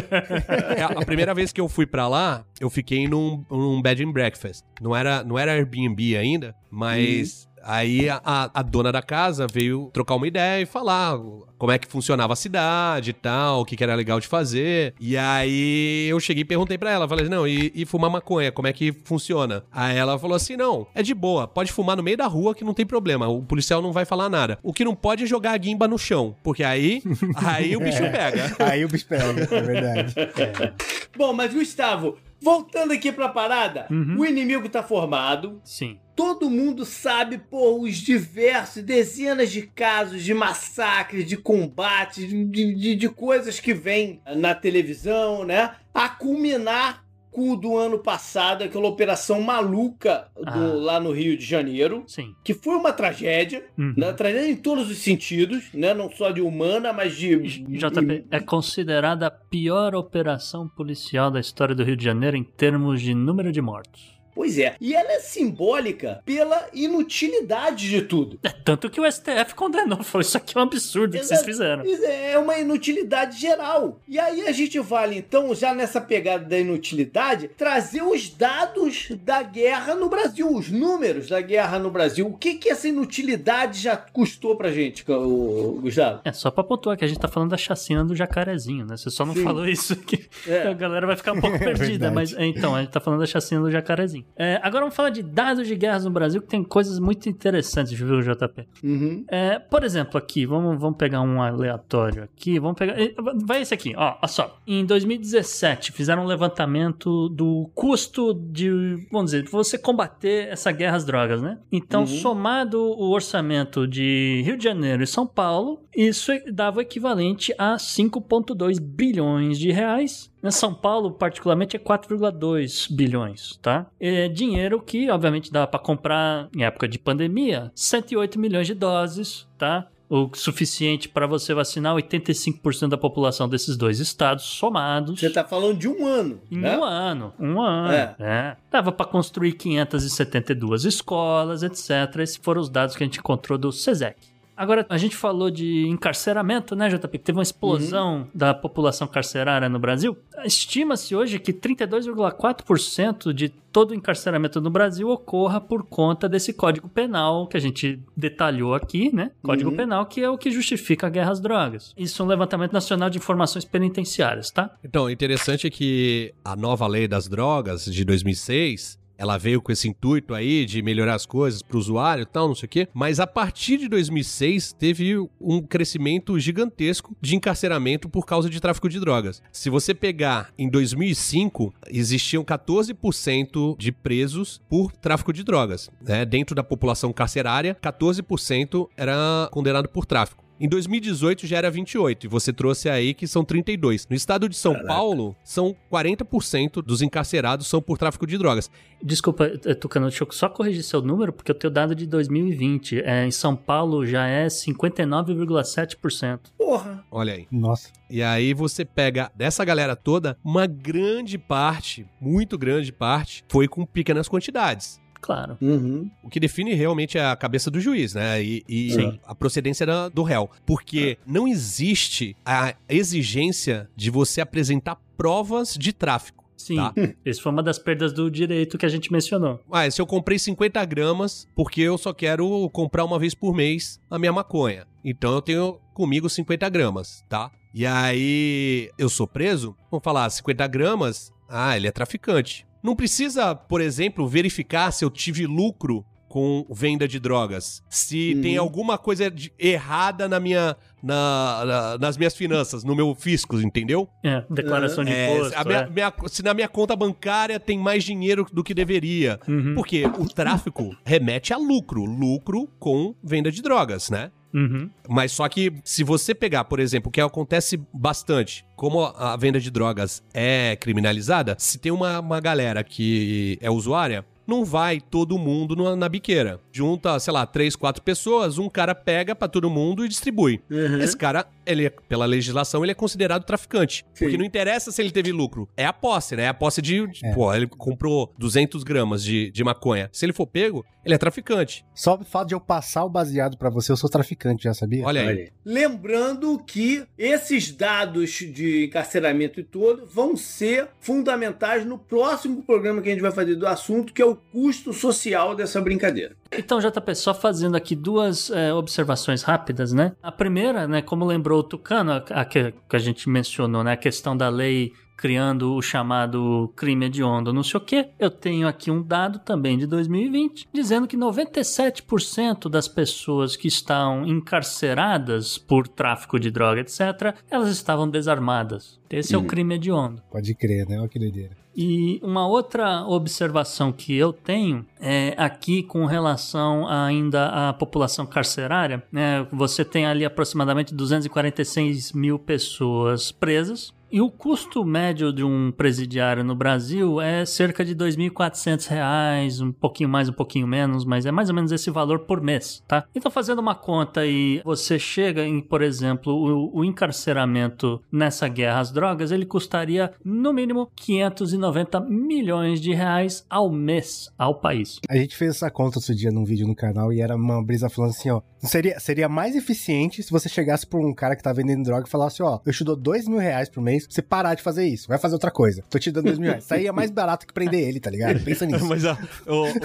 É, a primeira vez que eu fui para lá, eu fiquei num, num bed and breakfast. Não era, não era Airbnb ainda, mas Aí a, a, dona da casa veio trocar uma ideia e falar como é que funcionava a cidade e tal, o que, que era legal de fazer. E aí eu cheguei e perguntei para ela, falei, não, e, e, fumar maconha, como é que funciona? Aí ela falou assim, não, é de boa, pode fumar no meio da rua que não tem problema, o policial não vai falar nada. O que não pode é jogar a guimba no chão, porque aí, aí o bicho pega. aí o bicho pega, é verdade. É. Bom, mas Gustavo, voltando aqui pra parada, uhum. o inimigo tá formado. Sim todo mundo sabe por os diversos, dezenas de casos de massacres, de combates, de, de, de coisas que vêm na televisão, né? A culminar o do ano passado, aquela operação maluca do, ah. lá no Rio de Janeiro. Sim. Que foi uma tragédia, uhum. né? Tragédia em todos os sentidos, né? Não só de humana, mas de. JP, é considerada a pior operação policial da história do Rio de Janeiro em termos de número de mortos. Pois é. E ela é simbólica pela inutilidade de tudo. É tanto que o STF condenou. Foi isso aqui é um absurdo Exato. que vocês fizeram. É uma inutilidade geral. E aí a gente vale, então, já nessa pegada da inutilidade, trazer os dados da guerra no Brasil, os números da guerra no Brasil. O que que essa inutilidade já custou pra gente, Gustavo? É só pra pontuar que a gente tá falando da chacina do jacarezinho, né? Você só não Sim. falou isso aqui. É. A galera vai ficar um pouco é perdida. mas então, a gente tá falando da chacina do jacarezinho. É, agora vamos falar de dados de guerras no Brasil, que tem coisas muito interessantes, viu, JP? Uhum. É, por exemplo, aqui, vamos, vamos pegar um aleatório aqui, vamos pegar... Eh, vai esse aqui, ó, ó só. Em 2017, fizeram um levantamento do custo de, vamos dizer, você combater essa guerra às drogas, né? Então, uhum. somado o orçamento de Rio de Janeiro e São Paulo, isso dava o equivalente a 5,2 bilhões de reais em São Paulo, particularmente, é 4,2 bilhões, tá? É dinheiro que, obviamente, dá para comprar, em época de pandemia, 108 milhões de doses, tá? o suficiente para você vacinar 85% da população desses dois estados somados. Você tá falando de um ano. Em né? um ano, um ano. É. É. Dava para construir 572 escolas, etc. Esses foram os dados que a gente encontrou do SESEC. Agora, a gente falou de encarceramento, né, JP? Teve uma explosão da população carcerária no Brasil. Estima-se hoje que 32,4% de todo o encarceramento no Brasil ocorra por conta desse Código Penal que a gente detalhou aqui, né? Código Uhum. Penal, que é o que justifica a guerra às drogas. Isso é um levantamento nacional de informações penitenciárias, tá? Então, o interessante é que a nova lei das drogas de 2006 ela veio com esse intuito aí de melhorar as coisas pro usuário e tal, não sei o quê. Mas a partir de 2006 teve um crescimento gigantesco de encarceramento por causa de tráfico de drogas. Se você pegar em 2005, existiam 14% de presos por tráfico de drogas. Né? Dentro da população carcerária, 14% era condenado por tráfico. Em 2018 já era 28, e você trouxe aí que são 32. No estado de São Paulo, são 40% dos encarcerados são por tráfico de drogas. Desculpa, eh, Tucano, deixa eu só corrigir seu número, porque eu tenho dado de 2020. É, em São Paulo já é 59,7%. Porra. Olha aí. Nossa. E aí você pega dessa galera toda, uma grande parte, muito grande parte, foi com pequenas quantidades. Claro. Uhum. O que define realmente é a cabeça do juiz, né? E, e a procedência da- do réu. Porque não existe a exigência de você apresentar provas de tráfico. Sim. Tá. Isso foi uma das perdas do direito que a gente mencionou. Ah, se eu comprei 50 gramas, porque eu só quero comprar uma vez por mês a minha maconha. Então eu tenho comigo 50 gramas, tá? E aí eu sou preso, vamos falar, 50 gramas, ah, ele é traficante. Não precisa, por exemplo, verificar se eu tive lucro com venda de drogas. Se Uhum. tem alguma coisa de- errada na minha, na- na- nas minhas finanças, no meu fisco, entendeu? É, declaração de É, imposto. a minha- é. minha- se na minha conta bancária tem mais dinheiro do que deveria. Uhum, Porque o tráfico remete a lucro. Lucro com venda de drogas, né? Uhum. Mas só que se você pegar, por exemplo, o que acontece bastante, como a venda de drogas é criminalizada, se tem uma, uma galera que é usuária, não vai todo mundo na, na biqueira. Junta, sei lá, três, quatro pessoas, um cara pega pra todo mundo e distribui. Uhum. Esse cara, ele, é- pela legislação, ele é considerado traficante. Sim. Porque não interessa se ele teve lucro. É a posse, né? É a posse de. de- É. Pô, ele comprou 200 gramas de, de maconha. Se ele for pego, ele é traficante. Só o fato de eu passar o baseado pra você, eu sou traficante, já sabia? Olha aí. Olha aí. Lembrando que esses dados de encarceramento e todo vão ser fundamentais no próximo programa que a gente vai fazer do assunto, que é o custo social dessa brincadeira. Então, JP, só fazendo aqui duas é, observações rápidas, né? A primeira, né, como lembrou o Tucano, a, a que, que a gente mencionou, né, a questão da lei criando o chamado crime hediondo, não sei o quê. Eu tenho aqui um dado também de 2020, dizendo que 97% das pessoas que estão encarceradas por tráfico de droga, etc., elas estavam desarmadas. Esse é o crime hediondo. Pode crer, né? Olha que doideira. E uma outra observação que eu tenho é aqui com relação ainda à população carcerária, né? Você tem ali aproximadamente 246 mil pessoas presas. E o custo médio de um presidiário no Brasil é cerca de 2.400 reais, um pouquinho mais, um pouquinho menos, mas é mais ou menos esse valor por mês, tá? Então, fazendo uma conta aí, você chega em, por exemplo, o, o encarceramento nessa guerra às drogas, ele custaria, no mínimo, 590 milhões de reais ao mês ao país. A gente fez essa conta outro dia num vídeo no canal e era uma brisa falando assim, ó. Seria, seria mais eficiente se você chegasse por um cara que tá vendendo droga e falasse, ó, eu te dou dois mil reais por mês pra você parar de fazer isso. Vai fazer outra coisa. Tô te dando dois mil reais. Saía mais barato que prender ele, tá ligado? Pensa nisso. Mas, ó,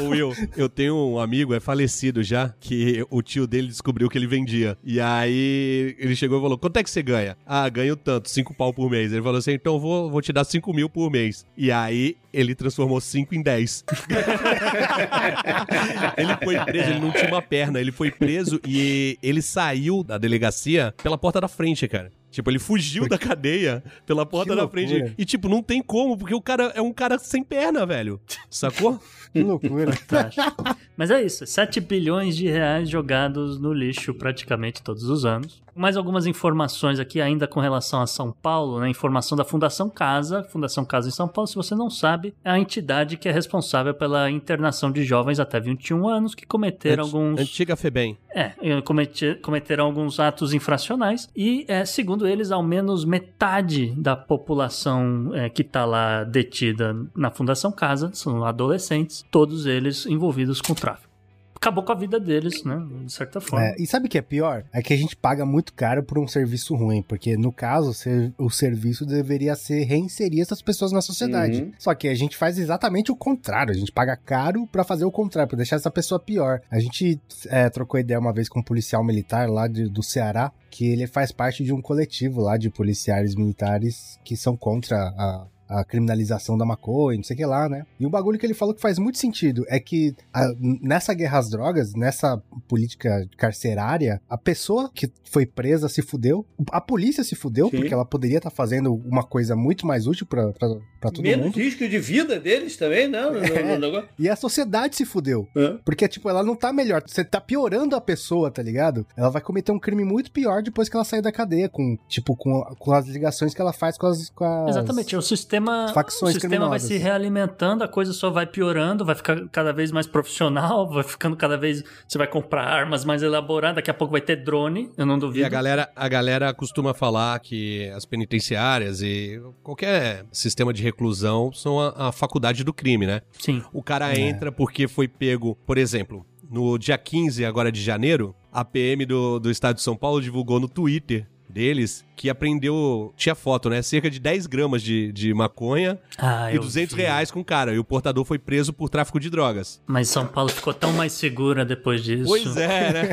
Will, eu tenho um amigo, é falecido já, que o tio dele descobriu que ele vendia. E aí ele chegou e falou: quanto é que você ganha? Ah, ganho tanto, cinco pau por mês. Ele falou assim: então vou, vou te dar cinco mil por mês. E aí ele transformou cinco em dez. ele foi preso, ele não tinha uma perna, ele foi preso e ele saiu da delegacia pela porta da frente, cara. Tipo, ele fugiu da cadeia pela porta Que da loucura. frente. E, tipo, não tem como, porque o cara é um cara sem perna, velho. Sacou? Que loucura. Fantástico. Mas é isso, 7 bilhões de reais jogados no lixo praticamente todos os anos. Mais algumas informações aqui ainda com relação a São Paulo, né? Informação da Fundação Casa. Fundação Casa em São Paulo, se você não sabe, é a entidade que é responsável pela internação de jovens até 21 anos que cometeram Anti- alguns... Antiga FEBEM. É, comete- cometeram alguns atos infracionais e, é, segundo eles, ao menos metade da população é, que está lá detida na Fundação Casa são adolescentes, todos eles envolvidos com tráfico. Acabou com a vida deles, né? De certa forma. É, e sabe o que é pior? É que a gente paga muito caro por um serviço ruim, porque no caso, o serviço deveria ser reinserir essas pessoas na sociedade. Uhum. Só que a gente faz exatamente o contrário, a gente paga caro pra fazer o contrário, pra deixar essa pessoa pior. A gente é, trocou ideia uma vez com um policial militar lá de- do Ceará, que ele faz parte de um coletivo lá de policiais militares que são contra a, a criminalização da maconha, não sei o que lá, né? E um bagulho que ele falou que faz muito sentido é que a- nessa guerra às drogas, nessa política carcerária, a pessoa que foi presa se fudeu, a polícia se fudeu, Sim. porque ela poderia estar fazendo uma coisa muito mais útil pra, pra, pra todo Menos mundo. risco de vida deles também, né? No, É. no. E a sociedade se fudeu. É. Porque, tipo, ela não tá melhor. Você tá piorando a pessoa, tá ligado? Ela vai cometer um crime muito pior depois que ela sair da cadeia, com, tipo, com, com as ligações que ela faz com as. Com as... Exatamente, o sistema, facções o sistema vai se realimentando, a coisa só vai piorando, vai ficar cada vez mais profissional, vai ficando cada vez. Você vai comprar armas mais elaboradas, daqui a pouco vai ter drone, eu não E duvido. a galera, a galera costuma falar que as penitenciárias e qualquer sistema de reclusão são a, a faculdade do crime, né? Sim. O cara É. entra porque foi pego, por exemplo, no dia 15 agora de janeiro, a PM do, do estado de São Paulo divulgou no Twitter deles que apreendeu, tinha foto, né? Cerca de 10 gramas de, de maconha Ah, e eu 200 vi. reais com o cara. E o portador foi preso por tráfico de drogas. Mas São Paulo ficou tão mais segura depois disso. Pois é, né?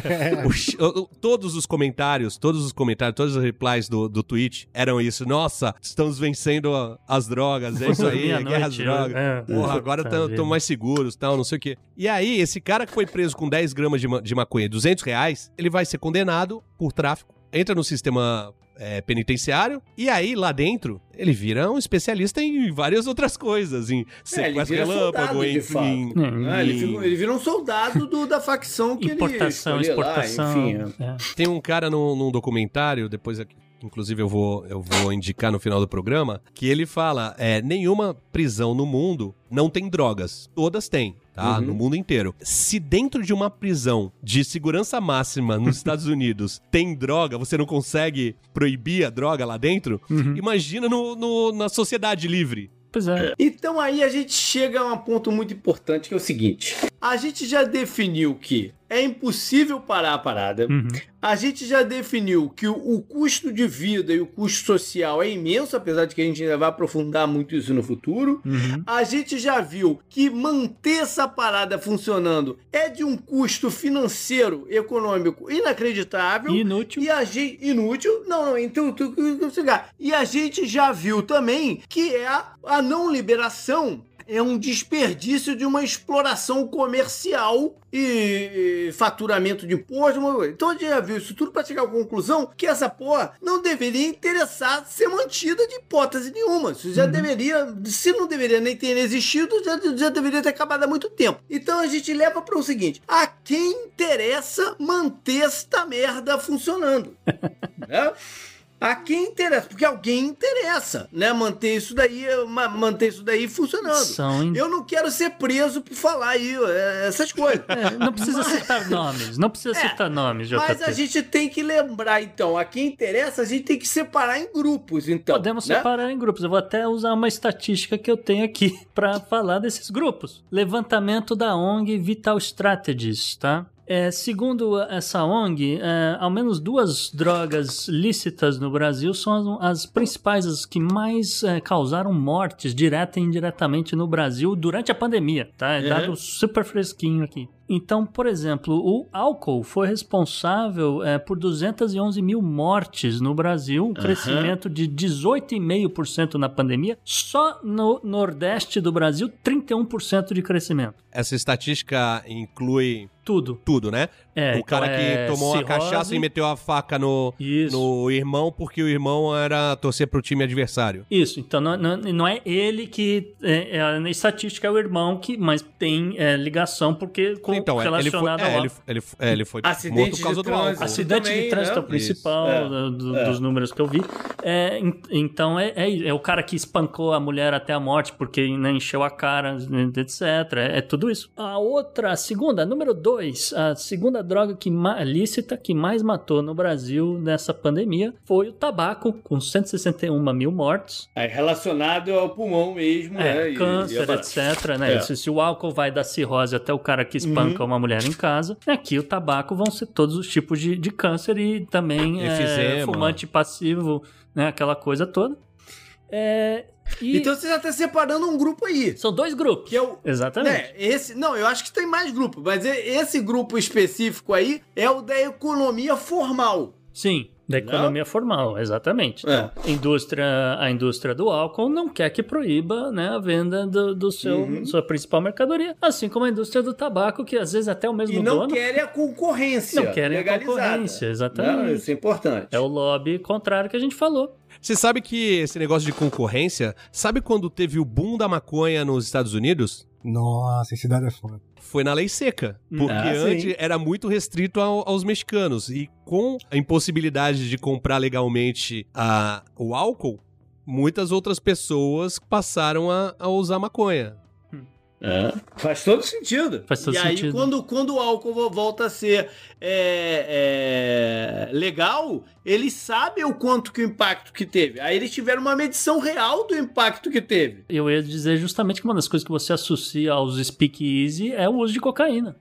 O o- todos os comentários, todos os comentários, todos os replies do, do tweet eram isso. Nossa, estamos vencendo a- as drogas, é isso aí, é guerra às Meia-noite, drogas. é. Porra, agora estão mais seguros, tal, não sei o quê. E aí, esse cara que foi preso com 10 gramas de, ma- de maconha e 200 reais, ele vai ser condenado por tráfico, entra no sistema é, penitenciário, e aí, lá dentro, ele vira um especialista em várias outras coisas, em É, sequestro vira relâmpago, soldado, em... de fato. em- Ah, ele, vira, ele vira um soldado do- da facção que Importação, ele lá, exportação. enfim. é. é. Tem um cara num, num documentário, depois aqui, inclusive eu vou, eu vou indicar no final do programa, que ele fala: é, nenhuma prisão no mundo não tem drogas. Todas têm. Tá? Uhum. No mundo inteiro. Se dentro de uma prisão de segurança máxima nos Estados Unidos tem droga, você não consegue proibir a droga lá dentro, Uhum. imagina no, no- na sociedade livre. Pois é. Então aí a gente chega a um ponto muito importante que é o seguinte: a gente já definiu que é impossível parar a parada. Uhum. A gente já definiu que o, o custo de vida e o custo social é imenso, apesar de que a gente ainda vai aprofundar muito isso no futuro. Uhum. A gente já viu que manter essa parada funcionando é de um custo financeiro, econômico inacreditável. Inútil. E a gente. Inútil? Não, não, então. tu- tu- tu- tu- E a gente já viu também que é a, a não liberação. É um desperdício de uma exploração comercial e, faturamento de imposto. Então a gente já viu isso tudo para chegar à conclusão que essa porra não deveria interessar ser mantida de hipótese nenhuma. Isso já deveria, se não deveria nem ter existido, já, já deveria ter acabado há muito tempo. Então a gente leva para o seguinte: a quem interessa manter esta merda funcionando? né? A quem interessa, porque alguém interessa, né? Manter isso daí, ma- manter isso daí funcionando. São Eu não quero ser preso por falar aí é, essas coisas. É, não precisa citar nomes, não precisa É, citar nomes, JP. Mas a gente tem que lembrar, então, a quem interessa, a gente tem que separar em grupos, então. Podemos né? separar em grupos. Eu vou até usar uma estatística que eu tenho aqui para falar desses grupos. Levantamento da ONG Vital Strategies, tá? É, segundo essa ONG, é, ao menos duas drogas lícitas no Brasil são as, as principais, as que mais é, causaram mortes direta e indiretamente no Brasil durante a pandemia, tá? É Uhum. dado super fresquinho aqui. Então, por exemplo, o álcool foi responsável é, por 211 mil mortes no Brasil, um crescimento de 18,5% na pandemia. Só no Nordeste do Brasil, 31% de crescimento. Essa estatística inclui Tudo. tudo, né? É, o então cara é que tomou a cirrose. cachaça e meteu a faca no, Isso. no irmão porque o irmão era torcer pro time adversário. Isso, então não, não, não é ele que. É, é, na estatística é o irmão que. Mas tem é, ligação porque com, então, é, ele foi, relacionado é, ao. ele, ele, é, ele foi Acidente morto por causa de do trânsito. álcool. Acidente também, de trânsito é o né? principal do- do- É. dos números que eu vi. É, en- então é, é, é o cara que espancou a mulher até a morte porque né, encheu a cara, etc. É, é tudo isso. A outra, a segunda, número dois, a segunda droga que lícita que mais matou no Brasil nessa pandemia foi o tabaco, com 161 mil mortes. É relacionado ao pulmão mesmo, É, né? E- câncer, e a- etc. Né? É. Se, se o álcool vai da cirrose até o cara que espanca uma mulher em casa, aqui o tabaco vão ser todos os tipos de, de câncer e também é, fumante passivo, né? Aquela coisa toda. É, e Então você já tá separando um grupo aí. são dois grupos. Que é o. Exatamente. Né, esse, não, eu acho que tem mais grupo, mas e- esse grupo específico aí é o da economia formal. Sim, da economia formal, exatamente. É. Então, indústria, a indústria do álcool não quer que proíba né, a venda do, do seu Uhum. sua principal mercadoria, assim como a indústria do tabaco, que às vezes até o mesmo E não dono querem a concorrência. Não querem a concorrência, exatamente. Não, isso é importante. é o lobby contrário que a gente falou. Você sabe que esse negócio de concorrência, sabe quando teve o boom da maconha nos Estados Unidos? Nossa, esse dado é foda. Foi na lei seca. Porque Ah, antes era muito restrito ao- aos mexicanos. E com a impossibilidade de comprar legalmente a, o álcool, muitas outras pessoas passaram a, a usar maconha. É. Faz todo sentido. Faz todo e aí, sentido. quando, quando o álcool vo- volta a ser é, é, legal, eles sabem o quanto que o impacto que teve. Aí eles tiveram uma medição real do impacto que teve. Eu ia dizer justamente que uma das coisas que você associa aos speakeasy é o uso de cocaína.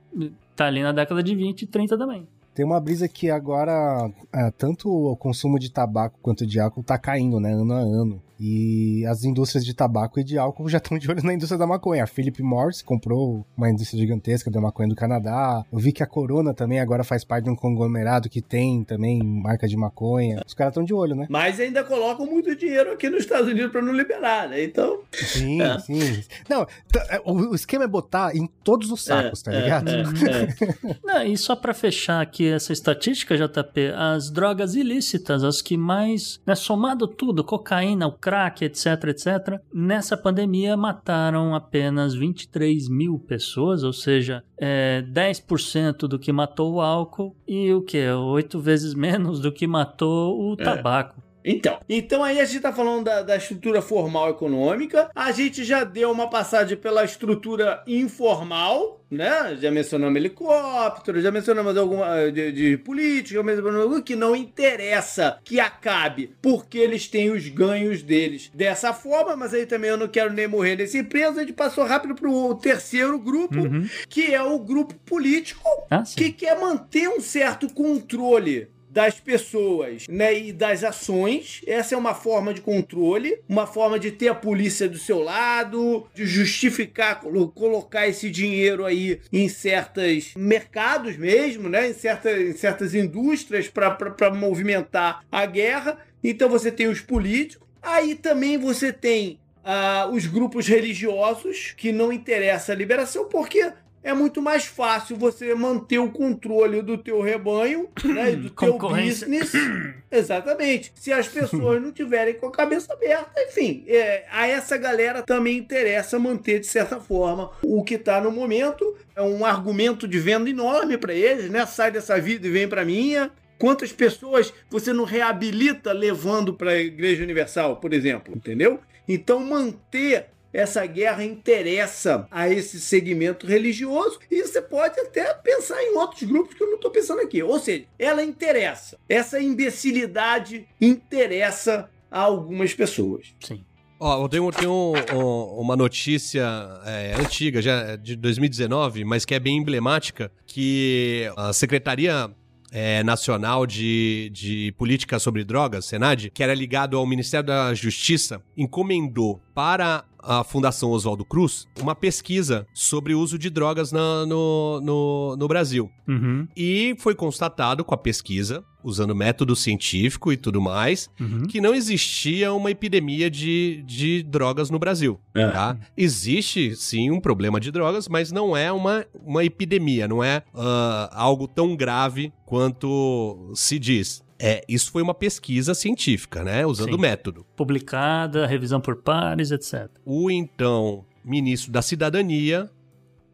Tá ali na década de 20 e 30 também. Tem uma brisa que agora é, tanto o consumo de tabaco quanto de álcool tá caindo, né, ano a ano. E as indústrias de tabaco e de álcool já estão de olho na indústria da maconha. A Philip Morris comprou uma indústria gigantesca da maconha do Canadá. Eu vi que a Corona também agora faz parte de um conglomerado que tem também marca de maconha. Os caras estão de olho, né? Mas ainda colocam muito dinheiro aqui nos Estados Unidos para não liberar, né? Então. Sim, É. sim. Não, é, o o esquema é botar em todos os sacos, tá é, ligado? é, é. Não, e só pra fechar aqui essa estatística, JP, as drogas ilícitas, as que mais, né, somado tudo, cocaína, o crack, etc, etc, nessa pandemia mataram apenas 23 mil pessoas, ou seja, é, 10% do que matou o álcool e o que? Oito vezes menos do que matou o tabaco. Então, então aí a gente tá falando da, da estrutura formal econômica, a gente já deu uma passagem pela estrutura informal, né? Já mencionamos helicóptero, já mencionamos alguma de, de política, algo que não interessa que acabe, porque eles têm os ganhos deles dessa forma, mas aí também eu não quero nem morrer nesse preso, a gente passou rápido pro terceiro grupo, Uhum. que é o grupo político, Ah, que quer manter um certo controle das pessoas né, e das ações. Essa é uma forma de controle, uma forma de ter a polícia do seu lado, de justificar, colo- colocar esse dinheiro aí em certos mercados mesmo, né, em, certa, em certas indústrias para movimentar a guerra. Então você tem os políticos, aí também você tem ah, os grupos religiosos, que não interessa a liberação, porque é muito mais fácil você manter o controle do teu rebanho, né, e do teu business. Exatamente. Se as pessoas não tiverem com a cabeça aberta, enfim, é, a essa galera também interessa manter de certa forma o que está no momento. É um argumento de venda enorme para eles, né? Sai dessa vida e vem para minha. Quantas pessoas você não reabilita levando para a Igreja Universal, por exemplo, entendeu? Então manter essa guerra interessa a esse segmento religioso e você pode até pensar em outros grupos que eu não estou pensando aqui. Ou seja, ela interessa. Essa imbecilidade interessa a algumas pessoas. Sim. Ó, eu tenho, tenho um- um- uma notícia é, antiga, já de 2019, mas que é bem emblemática, que a Secretaria é, Nacional de, de Política sobre Drogas, Senad, que era ligado ao Ministério da Justiça, encomendou para a Fundação Oswaldo Cruz uma pesquisa sobre o uso de drogas na- no, no, no Brasil. Uhum, E foi constatado com a pesquisa, usando método científico e tudo mais, uhum. que não existia uma epidemia de, de drogas no Brasil. É. Tá? Existe, sim, um problema de drogas, mas não é uma, uma epidemia, não é ah, algo tão grave quanto se diz. É, isso foi uma pesquisa científica, né? Usando método. Publicada, revisão por pares, etc. O então ministro da Cidadania,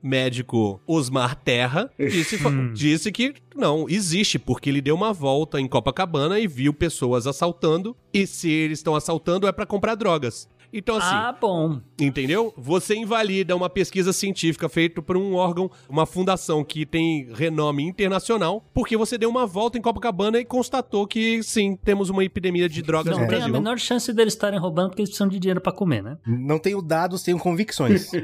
médico Osmar Terra, disse, Hum. disse que não existe, porque ele deu uma volta em Copacabana e viu pessoas assaltando, e se eles estão assaltando é pra comprar drogas. Então, assim, ah, bom. entendeu? Você invalida uma pesquisa científica feita por um órgão, uma fundação que tem renome internacional, porque você deu uma volta em Copacabana e constatou que, sim, temos uma epidemia de drogas Não no tem a Brasil. menor chance deles estarem roubando porque eles precisam de dinheiro pra comer, né? Não tenho dados, tenho convicções.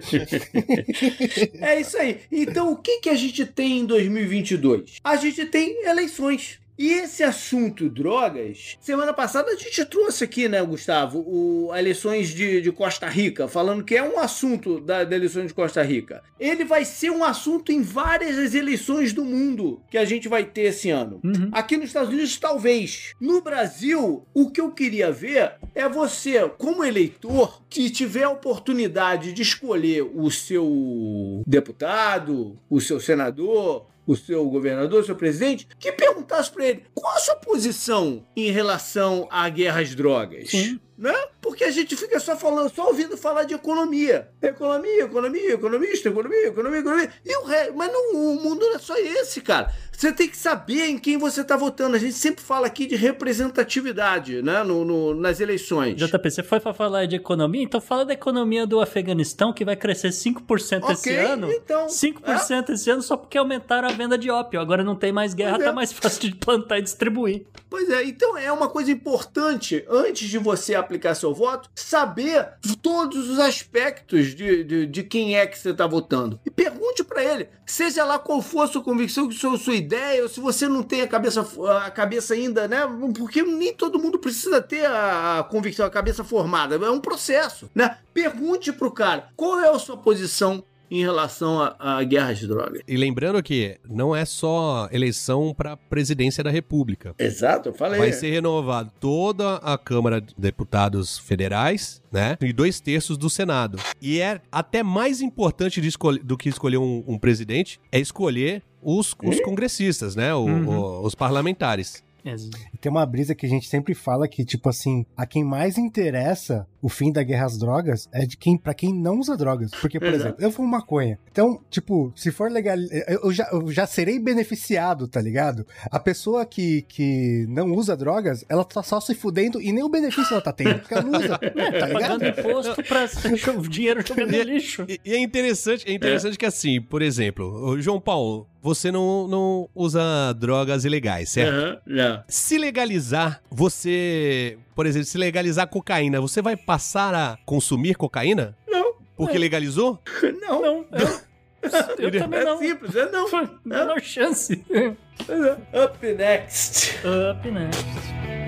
É isso aí. Então, o que, que a gente tem em 2022? A gente tem eleições. E esse assunto drogas, semana passada a gente trouxe aqui, né, Gustavo, o eleições de, de Costa Rica, falando que é um assunto da, da eleição de Costa Rica. Ele vai ser um assunto em várias das eleições do mundo que a gente vai ter esse ano. Uhum. Aqui nos Estados Unidos, talvez. No Brasil, o que eu queria ver é você, como eleitor, que tiver a oportunidade de escolher o seu deputado, o seu senador, o seu governador, o seu presidente, que perguntasse para ele qual a sua posição em relação à guerra às drogas. Sim. Né? Porque a gente fica só falando, só ouvindo falar de economia. Economia, economia, economista, economia, economia, economia. E o re... Mas não, o mundo não é só esse, cara. Você tem que saber em quem você está votando. A gente sempre fala aqui de representatividade, né? No, no- nas eleições. JP, você foi pra falar de economia? Então fala da economia do Afeganistão, que vai crescer 5% esse Ok, ano. então. 5% esse ano só porque aumentaram a venda de ópio. Agora não tem mais guerra, Pois é. tá mais fácil de plantar e distribuir. Pois é, então é uma coisa importante, antes de você aplicar seu voto, saber todos os aspectos de, de, de quem é que você está votando. E pergunte para ele, seja lá qual for a sua convicção, a sua, sua ideia, ou se você não tem a cabeça, a cabeça ainda, né? Porque nem todo mundo precisa ter a convicção, a cabeça formada. É um processo, né? Pergunte pro cara qual é a sua posição em relação à guerra às drogas. E lembrando que não é só eleição para presidência da República. Exato, eu falei. Vai ser renovado toda a Câmara de Deputados Federais, né? E dois terços do Senado. E é até mais importante do que escolher um, um presidente, é escolher os, os congressistas, né? O- Uhum. o- os parlamentares. Tem uma brisa que a gente sempre fala que, tipo assim, a quem mais interessa o fim da guerra às drogas é de quem, para quem não usa drogas. Porque, por Exato. exemplo, eu fumo maconha. Então, tipo, se for legal, eu já, eu já serei beneficiado, tá ligado? A pessoa que, que não usa drogas, ela tá só se fudendo e nem o benefício ela tá tendo, porque ela não usa, tá Pagando ligado? imposto pra o dinheiro jogando no lixo. E, e é interessante, é interessante que assim, por exemplo, o João Paulo, você não, não usa drogas ilegais, certo? Aham, não. Se legalizar, você, por exemplo, se legalizar cocaína, você vai passar a consumir cocaína? Não. Porque legalizou? Não. Não, eu, eu também É não. simples, é não. Menor chance. Up next. Up next.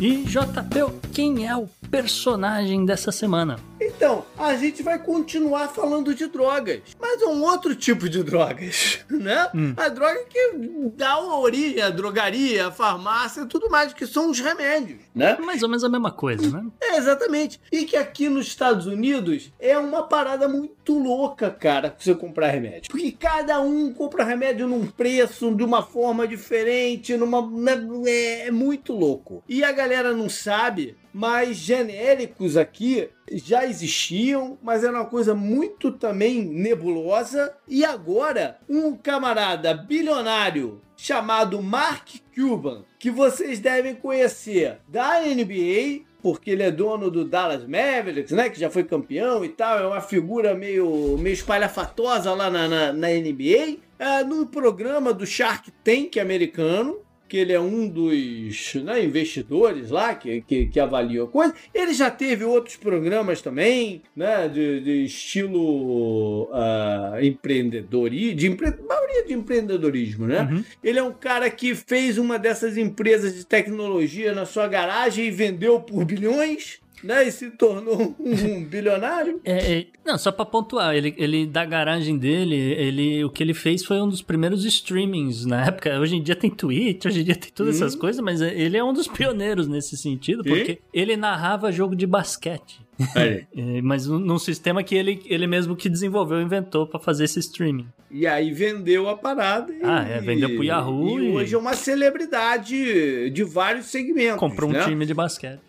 E JP, quem é o personagem dessa semana? Então, a gente vai continuar falando de drogas, mas é um outro tipo de drogas, né? A droga que dá origem à drogaria, à farmácia, tudo mais, que são os remédios, né? Mais ou menos a mesma coisa, né? É, exatamente. E que aqui nos Estados Unidos é uma parada muito louca, cara, você comprar remédio. Porque cada um compra remédio num preço, de uma forma diferente, numa. na- É muito louco. E a galera não sabe, mas genéricos aqui já existiam, mas era uma coisa muito também nebulosa. E agora, um camarada bilionário chamado Mark Cuban, que vocês devem conhecer da NBA, porque ele é dono do Dallas Mavericks, né? Que já foi campeão e tal. É uma figura meio, meio espalhafatosa lá na, na, na NBA. É, no programa do Shark Tank americano. Que ele é um dos né, investidores lá que, que, que avalia a coisa. Ele já teve outros programas também, né, de, de estilo uh, empreendedorismo, de empre... maioria de empreendedorismo, né? Uhum. Ele é um cara que fez uma dessas empresas de tecnologia na sua garagem e vendeu por bilhões né? E se tornou um bilionário. É, é, não, só pra pontuar, ele, ele da garagem dele, ele, o que ele fez foi um dos primeiros streamings na época. Hoje em dia tem Twitch, hoje em dia tem todas essas coisas, mas ele é um dos pioneiros nesse sentido, porque ele narrava jogo de basquete. Aí. É, mas num sistema que ele, ele mesmo que desenvolveu, inventou pra fazer esse streaming. E aí vendeu a parada. E, Ah, é, vendeu pro Yahoo E, e- hoje é uma celebridade de vários segmentos. Comprou um né? time de basquete.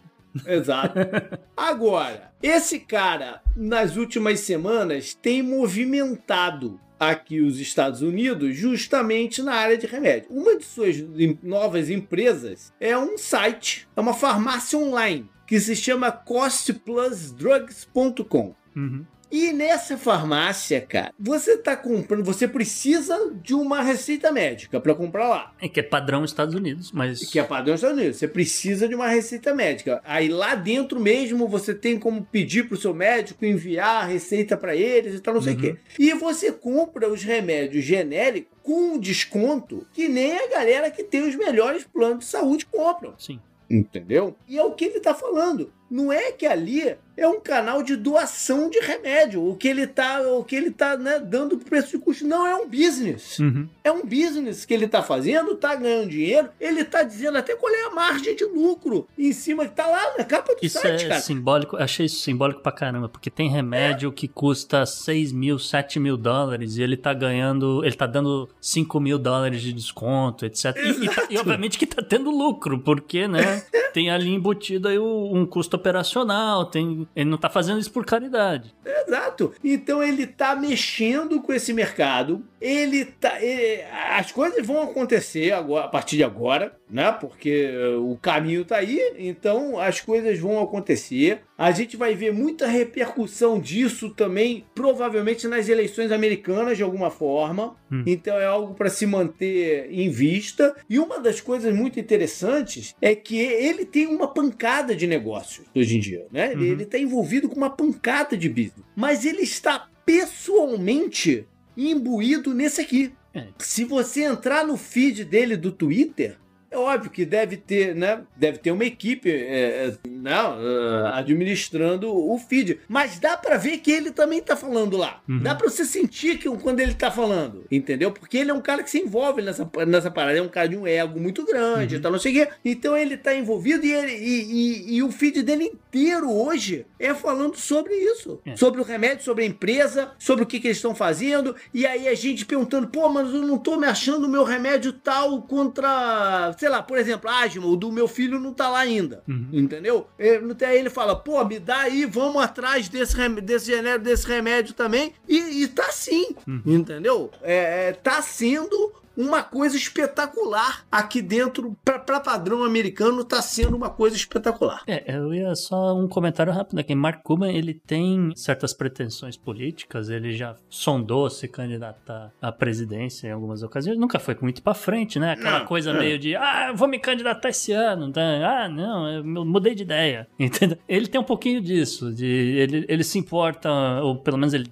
Exato. Agora, esse cara, nas últimas semanas, tem movimentado aqui os Estados Unidos justamente na área de remédio. Uma de suas novas empresas é um site, é uma farmácia online, que se chama costplusdrugs.com. Uhum. E nessa farmácia, cara, você tá comprando, você precisa de uma receita médica para comprar lá. É que é padrão Estados Unidos, mas. Que é padrão Estados Unidos. Você precisa de uma receita médica. Aí lá dentro mesmo você tem como pedir pro seu médico enviar a receita para eles e tal, não sei o Uhum. quê. E você compra os remédios genéricos com desconto que nem a galera que tem os melhores planos de saúde compram. Sim. Entendeu? E é o que ele tá falando. Não é que ali é um canal de doação de remédio. O que ele tá, o que ele tá né, dando preço de custo. Não, é um business. Uhum. É um business que ele tá fazendo, tá ganhando dinheiro. Ele tá dizendo até qual é a margem de lucro em cima que tá lá na capa do Isso site, é cara. simbólico, achei isso simbólico pra caramba, porque tem remédio que custa 6 mil, 7 mil dólares e ele tá ganhando, ele tá dando 5 mil dólares de desconto, etc. E, e tá- e obviamente que tá tendo lucro, porque, né, tem ali embutido aí um custo operacional, tem, ele não tá fazendo isso por caridade. Exato. Então ele tá mexendo com esse mercado. Ele tá. ele- as coisas vão acontecer agora, a partir de agora, né? Porque o caminho tá aí. Então as coisas vão acontecer. A gente vai ver muita repercussão disso também, provavelmente nas eleições americanas de alguma forma. Hum. Então é algo para se manter em vista. E uma das coisas muito interessantes é que ele tem uma pancada de negócios hoje em dia, né? Ele, Uhum. ele tá envolvido com uma pancada de business. Mas ele está pessoalmente imbuído nesse aqui. É. Se você entrar no feed dele do Twitter, é óbvio que deve ter, né? Deve ter uma equipe é, é, não, é, administrando o feed. Mas dá pra ver que ele também tá falando lá. Uhum. Dá pra você sentir que quando ele tá falando, entendeu? Porque ele é um cara que se envolve nessa, nessa parada. Ele é um cara de um ego muito grande, Uhum. tá, não sei o quê. Então ele tá envolvido e, ele, e, e- e o feed dele inteiro hoje é falando sobre isso. É. Sobre o remédio, sobre a empresa, sobre o que, que eles estão fazendo. E aí a gente perguntando, pô, mas eu não tô me achando o meu remédio tal contra, sei lá, por exemplo, asma, o do meu filho não tá lá ainda. Uhum. Entendeu? É, Aí ele fala, pô, me dá aí, vamos atrás desse, rem- desse, genérico, desse remédio também. E, e tá sim, Uhum. entendeu? É, é, tá sendo uma coisa espetacular aqui dentro, pra, pra padrão americano, tá sendo uma coisa espetacular. É, eu ia só um comentário rápido aqui. Mark Cuban, ele tem certas pretensões políticas, ele já sondou se candidatar à presidência em algumas ocasiões, nunca foi muito pra frente, né? Aquela Não, coisa é. meio de, ah, eu vou me candidatar esse ano, tá? ah, não, eu mudei de ideia, entendeu? Ele tem um pouquinho disso, de ele, ele se importa, ou pelo menos ele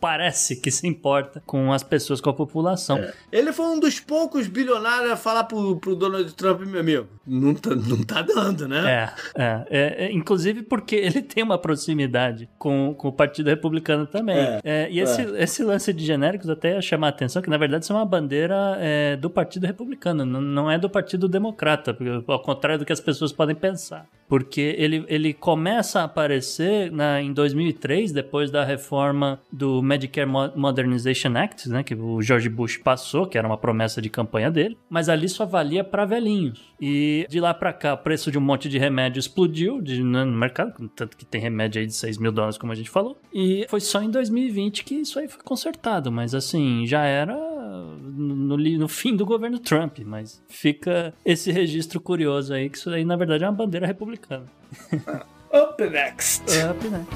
parece que se importa com as pessoas, com a população. Ele foi um dos poucos bilionários a falar pro, pro Donald Trump, meu amigo. Não tá, não tá dando, né? É, é, é, é, inclusive porque ele tem uma proximidade com, com o Partido Republicano também. É, É, e esse, esse lance de genéricos até ia chamar a atenção que, na verdade, isso é uma bandeira é, do Partido Republicano, não, não é do Partido Democrata, ao contrário do que as pessoas podem pensar. Porque ele, ele começa a aparecer na, em 2003, depois da reforma do Medicare Mo- Modernization Act, né, que o George Bush passou, que era uma promessa de campanha dele, mas ali só valia para velhinhos. E de lá para cá, o preço de um monte de remédio explodiu de, né, no mercado, tanto que tem remédio aí de 6 mil dólares, como a gente falou. E foi só em 2020 que isso aí foi consertado, mas assim, já era no, no fim do governo Trump, mas fica esse registro curioso aí, que isso aí na verdade é uma bandeira republicana. Up next. Up, né?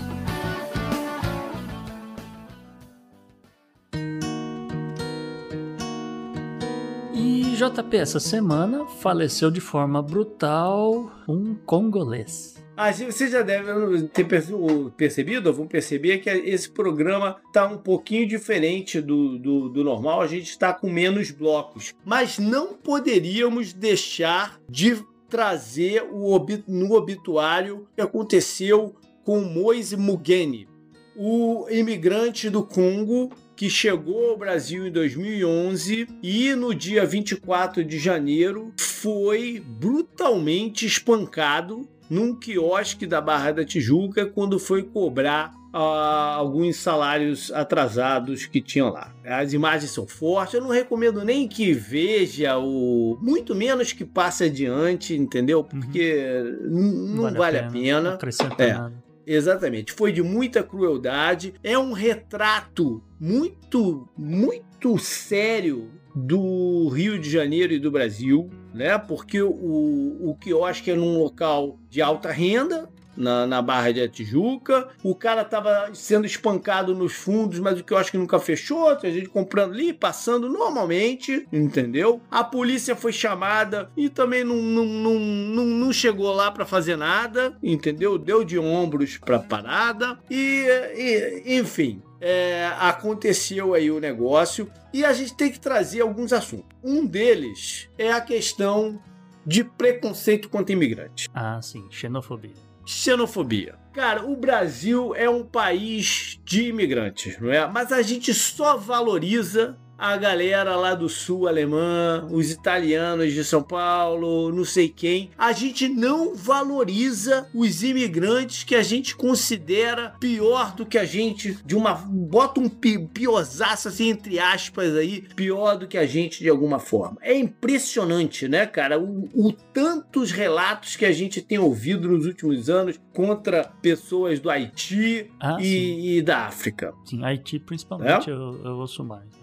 E JP, essa semana faleceu de forma brutal um congolês. Ah, você já deve ter percebido, ou vão perceber que esse programa está um pouquinho diferente do, do, do normal, a gente está com menos blocos. Mas não poderíamos deixar de trazer o no obituário que aconteceu com Moise Mugeni, o imigrante do Congo que chegou ao Brasil em 2011 e no dia 24 de janeiro foi brutalmente espancado num quiosque da Barra da Tijuca quando foi cobrar uh, alguns salários atrasados que tinham lá. As imagens são fortes, eu não recomendo nem que veja o. Muito menos que passe adiante, entendeu? Uhum. Porque uhum. não vale, vale, a pena. A pena. é. Nada. Exatamente. Foi de muita crueldade. É um retrato muito, muito sério do Rio de Janeiro e do Brasil, né? Porque o, o quiosque é num local de alta renda, na, na Barra de Tijuca. O cara tava sendo espancado nos fundos, mas o que eu acho que nunca fechou. Tem gente comprando ali, passando normalmente, entendeu? A polícia foi chamada e também não, não, não, não, não chegou lá para fazer nada, entendeu? Deu de ombros pra parada e, e enfim. É, aconteceu aí o negócio e a gente tem que trazer alguns assuntos. Um deles é a questão de preconceito contra imigrantes. Ah, sim, xenofobia xenofobia. Cara, o Brasil é um país de imigrantes, não é? Mas a gente só valoriza a galera lá do sul alemã, os italianos de São Paulo, não sei quem. A gente não valoriza os imigrantes que a gente considera pior do que a gente, de uma. bota um pi, piorzaço assim, entre aspas aí, pior do que a gente de alguma forma. É impressionante, né, cara? O, o tantos relatos que a gente tem ouvido nos últimos anos contra pessoas do Haiti ah, e, e, da África. Sim, Haiti principalmente é? eu, eu ouço mais.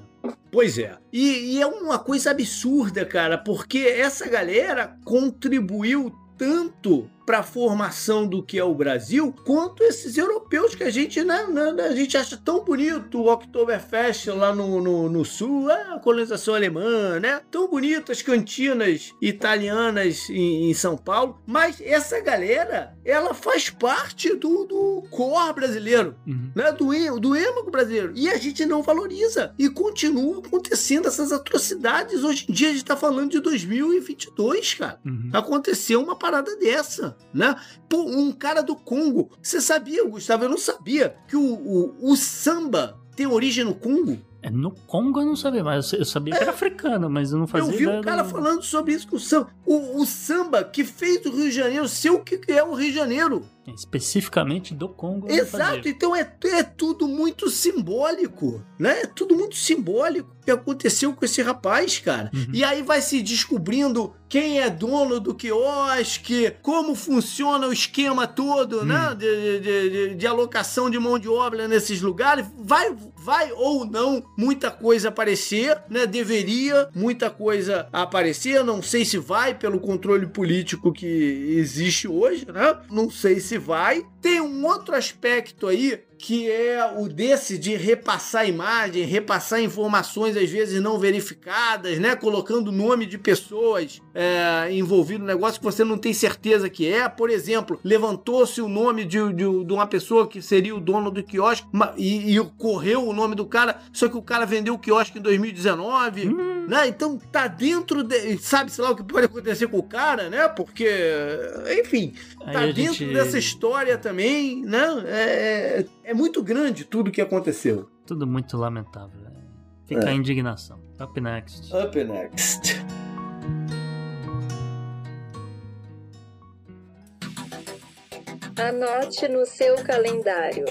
Pois é. E, e, é uma coisa absurda, cara, porque essa galera contribuiu tanto para a formação do que é o Brasil, quanto esses europeus que a gente, né, né, né, a gente acha tão bonito, o Oktoberfest lá no, no, no sul, a colonização alemã, né? Tão bonito as cantinas italianas em, em, São Paulo, mas essa galera, ela faz parte do, do core brasileiro, uhum. né? Do, do êmago brasileiro. E a gente não valoriza. E continua acontecendo essas atrocidades. Hoje em dia a gente tá falando de 2022, cara. Uhum. Aconteceu uma parada dessa né? Pô, um cara do Congo. Você sabia, Gustavo? Eu não sabia que o, o, o samba tem origem no Congo. No Congo eu não sabia, mas eu sabia que era africano, mas eu não fazia Eu vi um cara do... falando sobre isso com o samba. O, o, samba que fez o Rio de Janeiro ser o que é o Rio de Janeiro. Especificamente do Congo. Exato, então é, é tudo muito simbólico, né? É tudo muito simbólico que aconteceu com esse rapaz, cara. Uhum. E aí vai se descobrindo quem é dono do quiosque, como funciona o esquema todo, né? uhum. né? De, de, de, de, alocação de mão de obra nesses lugares. Vai, vai ou não muita coisa aparecer, né? Deveria muita coisa aparecer. Não sei se vai pelo controle político que existe hoje, né? Não sei se vai. Tem um outro aspecto aí que é o desse de repassar imagem, repassar informações às vezes não verificadas, né? Colocando nome de pessoas é, envolvidas no negócio que você não tem certeza que é. Por exemplo, levantou-se o nome de, de, de, uma pessoa que seria o dono do quiosque e, e, correu o nome do cara, só que o cara vendeu o quiosque em 2019, hum. Né? Então tá dentro de. Sabe-se lá o que pode acontecer com o cara, né? Porque, enfim, tá dentro gente... dessa história também, né? É, é muito grande tudo que aconteceu. Tudo muito lamentável. Né? Fica é. a indignação. Up next. Up next. Anote no seu calendário.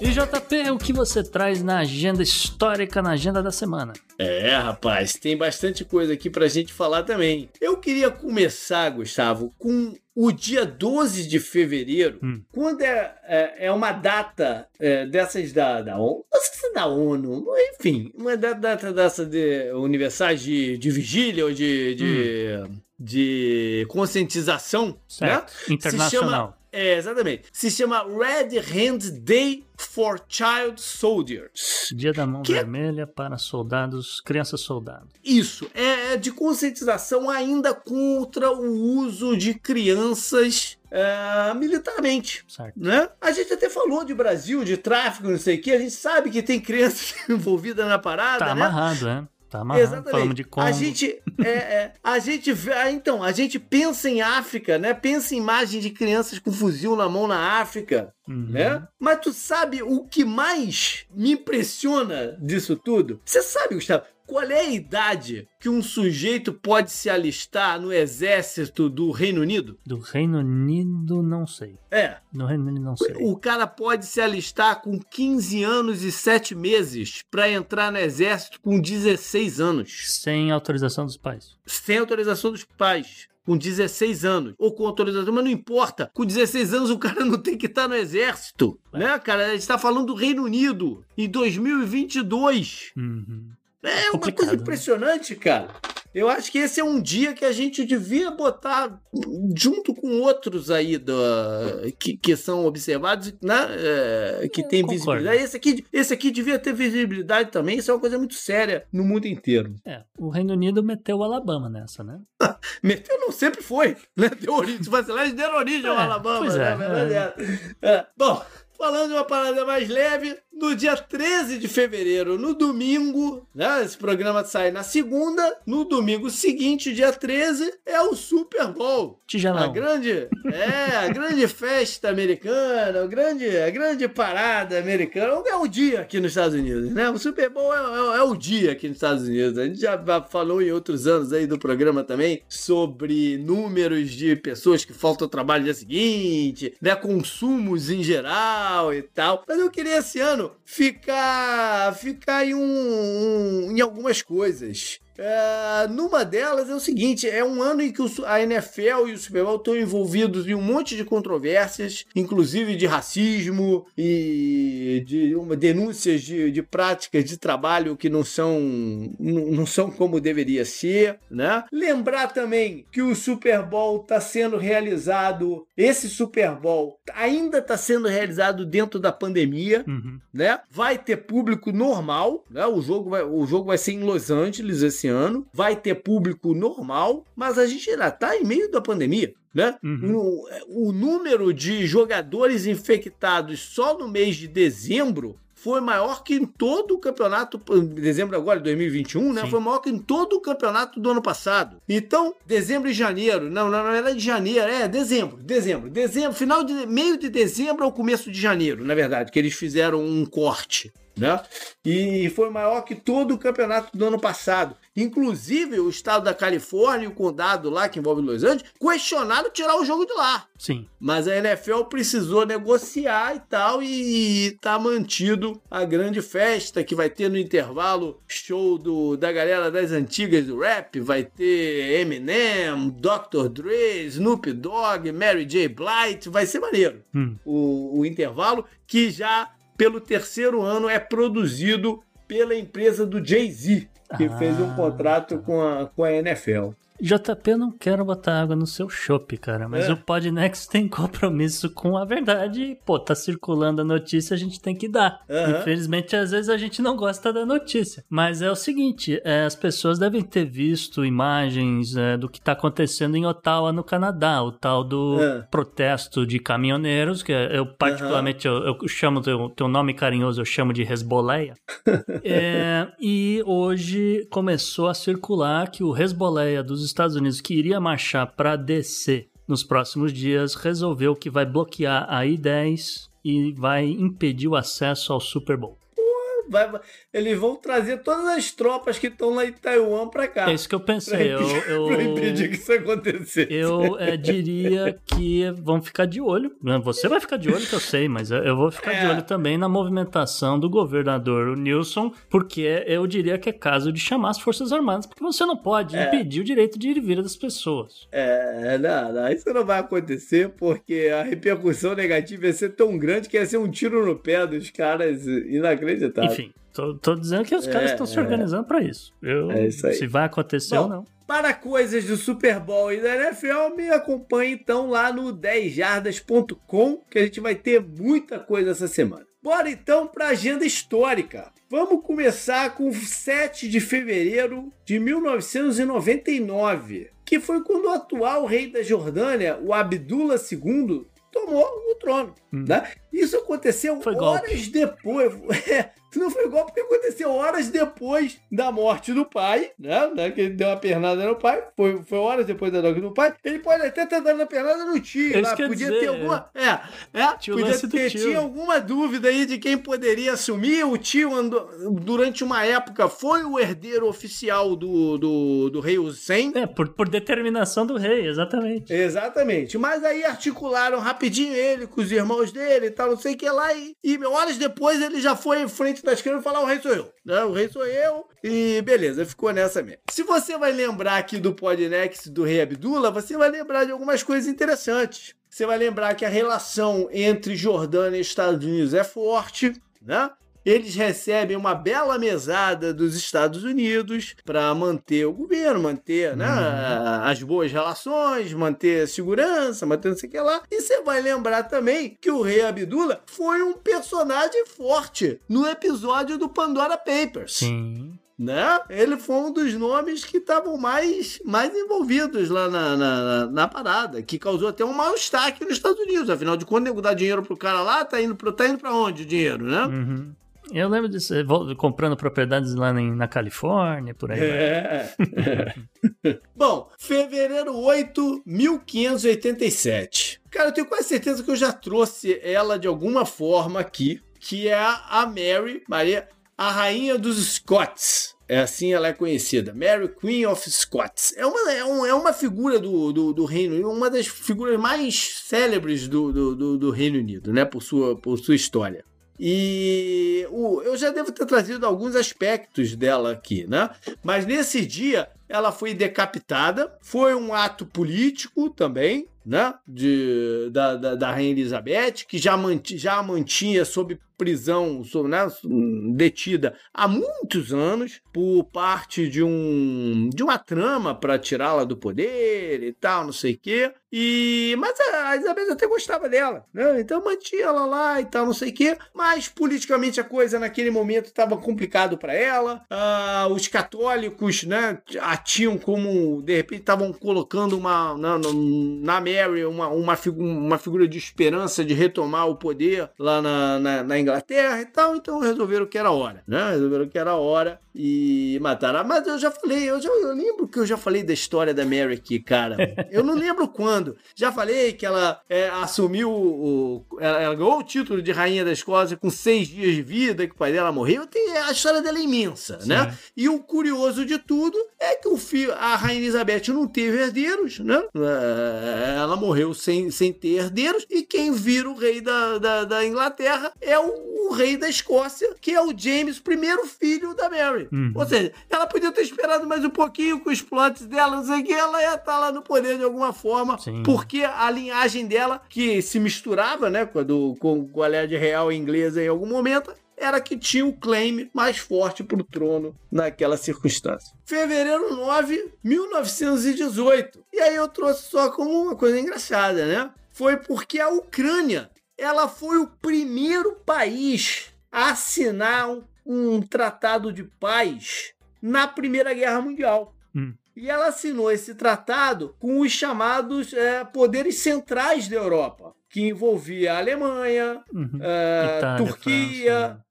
E JP, o que você traz na agenda histórica, na agenda da semana? É, rapaz, tem bastante coisa aqui pra gente falar também. Eu queria começar, Gustavo, com o dia 12 de fevereiro, hum. quando é, é, é, uma data é, dessas da, da ONU, não sei se é da ONU, enfim, uma data dessa de universais de, de vigília ou de, de, hum. de conscientização, certo. né? Internacional É, exatamente. Se chama Red Hand Day for Child Soldiers. Dia da mão Que- vermelha para soldados, crianças soldados. Isso, é de conscientização ainda contra o uso de crianças é, militarmente. Certo. Né? A gente até falou de Brasil, de tráfico, não sei o que. A gente sabe que tem crianças envolvidas na parada, Tá né? amarrado, é. Tá amarrado. Exatamente. Falamos de Congo. A gente, é, é, a gente ah, então, a gente pensa em África, né? Pensa em imagem de crianças com fuzil na mão na África, Uhum. né? Mas tu sabe o que mais me impressiona disso tudo? Você sabe, Gustavo, qual é a idade que um sujeito pode se alistar no exército do Reino Unido? Do Reino Unido, não sei. É, No Reino Unido, não sei. o cara pode se alistar com 15 anos e 7 meses pra entrar no exército com 16 anos. Sem autorização dos pais. sem autorização dos pais. Com 16 anos. Ou com autorização, mas não importa. Com 16 anos o cara não tem que estar no exército. Né, cara? A gente tá falando do Reino Unido em 2022. Uhum. É uma Complicado, coisa né? impressionante, cara. Eu acho que esse é um dia que a gente devia botar junto com outros aí da, que, que são observados, né? é, que Eu tem concordo. visibilidade. Esse aqui, esse aqui devia ter visibilidade também. Isso é uma coisa muito séria no mundo inteiro. É, o Reino Unido meteu o Alabama nessa, né? Meteu não, sempre foi, né? Deu origem, se vacilar, eles deram origem ao É, Alabama, pois né? é, A verdade é. É. Bom, falando de uma parada mais leve, no dia 13 de fevereiro, no domingo, né? Esse programa sai na segunda, no domingo seguinte, dia 13, é o Super Bowl. A Tigelão. grande, é, a grande festa americana, a grande, a grande parada americana, é o dia aqui nos Estados Unidos, né? O Super Bowl é, é- é o dia aqui nos Estados Unidos. A gente já falou em outros anos aí do programa também sobre números de pessoas que faltam ao trabalho no dia seguinte, né? Consumos em geral e tal. Mas eu queria esse ano ficar, ficar em, um, um- em algumas coisas. É, numa delas é o seguinte: é um ano em que a NFL e o Super Bowl estão envolvidos em um monte de controvérsias, inclusive de racismo e de uma, denúncias de, de práticas de trabalho que não são, não não são como deveria ser, né? Lembrar também que o Super Bowl está sendo realizado, esse Super Bowl ainda está sendo realizado dentro da pandemia Uhum. né? Vai ter público normal, né? O jogo vai, o jogo vai ser em Los Angeles esse ano. Vai ter público normal, mas a gente ainda tá em meio da pandemia. Né? Uhum. O, o número de jogadores infectados só no mês de dezembro foi maior que em todo o campeonato, dezembro agora, 2021, né? Sim. Foi maior que em todo o campeonato do ano passado. Então, dezembro e janeiro, não, não, na verdade janeiro, é dezembro, dezembro, dezembro, final de meio de dezembro ao começo de janeiro, na verdade, que eles fizeram um corte. Né? E foi maior que todo o campeonato do ano passado. Inclusive, o estado da Califórnia e o condado lá, que envolve Los Angeles, questionaram tirar o jogo de lá. Sim. Mas a NFL precisou negociar e tal, e tá mantido a grande festa que vai ter no intervalo show do, da galera das antigas do rap. Vai ter Eminem, Dr. Dre, Snoop Dogg, Mary J. Blight. Vai ser maneiro Hum. o, o intervalo, que já pelo terceiro ano é produzido pela empresa do Jay-Z, que Ah, fez um contrato com a, com a NFL. JP, eu não quero botar água no seu chopp, cara, mas É. o Podnext tem compromisso com a verdade e, pô, tá circulando a notícia, a gente tem que dar. Aham. Infelizmente, às vezes a gente não gosta da notícia. Mas é o seguinte, é, as pessoas devem ter visto imagens é, do que tá acontecendo em Ottawa, no Canadá, o tal do É. protesto de caminhoneiros, que eu particularmente, eu, eu chamo, teu, teu nome carinhoso, eu chamo de Hezbollah. É, e hoje começou a circular que o Hezbollah dos Estados Unidos, que iria marchar para DC nos próximos dias, resolveu que vai bloquear a I-10 e vai impedir o acesso ao Super Bowl. Vai- eles vão trazer todas as tropas que estão lá em Taiwan pra cá. É isso que eu pensei. Eu, eu, Pra impedir que isso acontecesse. eu é, diria que vão ficar de olho. Você vai ficar de olho, que eu sei, mas eu, vou ficar de É. olho também na movimentação do governador Nilson, porque eu diria que é caso de chamar as Forças Armadas, porque você não pode É. impedir o direito de ir e vir das pessoas. É, não, não, isso não vai acontecer porque a repercussão negativa ia ser tão grande que ia ser um tiro no pé dos caras inacreditável. Enfim, tô, tô dizendo que os caras É, estão se é. organizando pra isso. Eu, É isso aí. Se vai acontecer Bom, ou não. para coisas do Super Bowl e da NFL, me acompanhe então lá no 10jardas.com, que a gente vai ter muita coisa essa semana. Bora então para a agenda histórica. Vamos começar com 7 de fevereiro de 1999, que foi quando o atual rei da Jordânia, o Abdullah II, tomou o trono. Hum. Né? Isso aconteceu Foi horas golpe. depois. É, não foi golpe porque aconteceu horas depois da morte do pai, né? né? Que ele deu uma pernada no pai. Foi, foi horas depois da morte do pai. Ele pode até ter dado uma pernada no tio. É lá. ia Podia dizer, ter alguma. É, é Tinha o podia ter tio. tinha alguma dúvida aí de quem poderia assumir. O tio andou, durante uma época foi o herdeiro oficial do, do, do rei Hussein. É, por, por determinação do rei, exatamente. Exatamente. Mas aí articularam rapidinho ele com os irmãos dele e tal, não sei o que lá. E, e horas depois ele já foi em frente das câmeras e falar: o rei sou eu. Né? O rei sou eu. E beleza, ficou nessa mesmo. Se você vai lembrar aqui do Podnext do rei Abdullah, você vai lembrar de algumas coisas interessantes. Você vai lembrar que a relação entre Jordânia e Estados Unidos é forte, né? Eles recebem uma bela mesada dos Estados Unidos para manter o governo, manter né, as boas relações, manter a segurança, manter não sei o que lá. E você vai lembrar também que o rei Abdullah foi um personagem forte no episódio do Pandora Papers Sim. né? Ele foi um dos nomes que estavam mais, mais envolvidos lá na, na, na- parada, que causou até um mau destaque nos Estados Unidos. Afinal de contas, nego dá dinheiro pro cara lá, tá indo, pro, tá indo pra onde o dinheiro, né? Uhum. Eu lembro disso, comprando propriedades lá na Califórnia, por aí. vai. É. Bom, fevereiro 8, 1587. Cara, eu tenho quase certeza que eu já trouxe ela de alguma forma aqui, que é a Mary, Maria, a rainha dos Scots. É assim ela é conhecida. Mary Queen of Scots. É uma, é um- é uma figura do, do, do Reino Unido, uma das figuras mais célebres do, do, do, do Reino Unido, né? Por sua, por sua história. E o- eu já devo ter trazido alguns aspectos dela aqui, né? Mas nesse dia ela foi decapitada, foi um ato político também, né? De, da, da, da Rainha Elizabeth, que já, manti, já a mantinha sob prisão, né? detida há muitos anos por parte de um de uma trama para tirá-la do poder e tal, não sei o quê. E mas a Elizabeth até gostava dela, né? Então mantinha ela lá e tal, não sei o quê. Mas politicamente a coisa naquele momento estava complicado para ela. Ah, os católicos, né, a tinham como de repente estavam colocando uma na- na Mary uma, uma, figu- uma figura de esperança de retomar o poder lá na, na, na Inglaterra e tal. Então resolveram que era hora, né? Resolveram que era hora e mataram. Mas eu já falei, eu, já, eu lembro que eu já falei da história da Mary aqui, cara. Eu não lembro quando. Já falei que ela é, assumiu o. Ela, ela ganhou o título de Rainha da Escócia com seis dias de vida, que o pai dela morreu. Tem, a história dela é imensa, né? E o curioso de tudo é que o filho, a Rainha Elizabeth não teve herdeiros, né? É, Ela morreu sem, sem ter herdeiros. E quem vira o rei da, da, da Inglaterra é o, o rei da Escócia, que é o James, primeiro filho da Mary. Uhum. Ou seja, ela podia ter esperado mais um pouquinho com os plots dela, não sei o que, ela ia estar lá no poder de alguma forma, Sim. porque a linhagem dela, que se misturava, né, com a, do, com, com a linhagem real inglesa em algum momento, era que tinha o claim mais forte pro trono naquela circunstância. Fevereiro 9, 1918. E aí eu trouxe só como uma coisa engraçada, né? Foi porque a Ucrânia, ela foi o primeiro país a assinar um, um tratado de paz na Primeira Guerra Mundial. Hum. E ela assinou esse tratado com os chamados é, poderes centrais da Europa, que envolvia a Alemanha, Uhum. é, Itália, Turquia. França.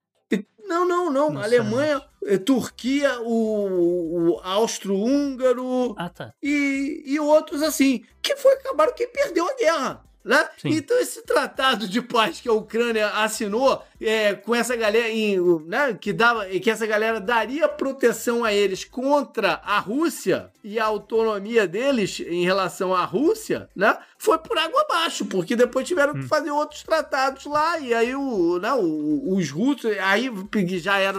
Não, não, não. Não Alemanha, eh, Turquia, o, o austro-húngaro Ah, tá. e, e outros assim, que foi acabaram que perdeu a guerra. Né? Então, esse tratado de paz que a Ucrânia assinou é, com essa galera, em, né, que, dava, que essa galera daria proteção a eles contra a Rússia e a autonomia deles em relação à Rússia, né, foi por água abaixo, porque depois tiveram que fazer outros tratados lá, e aí o, né, os russos, aí já era,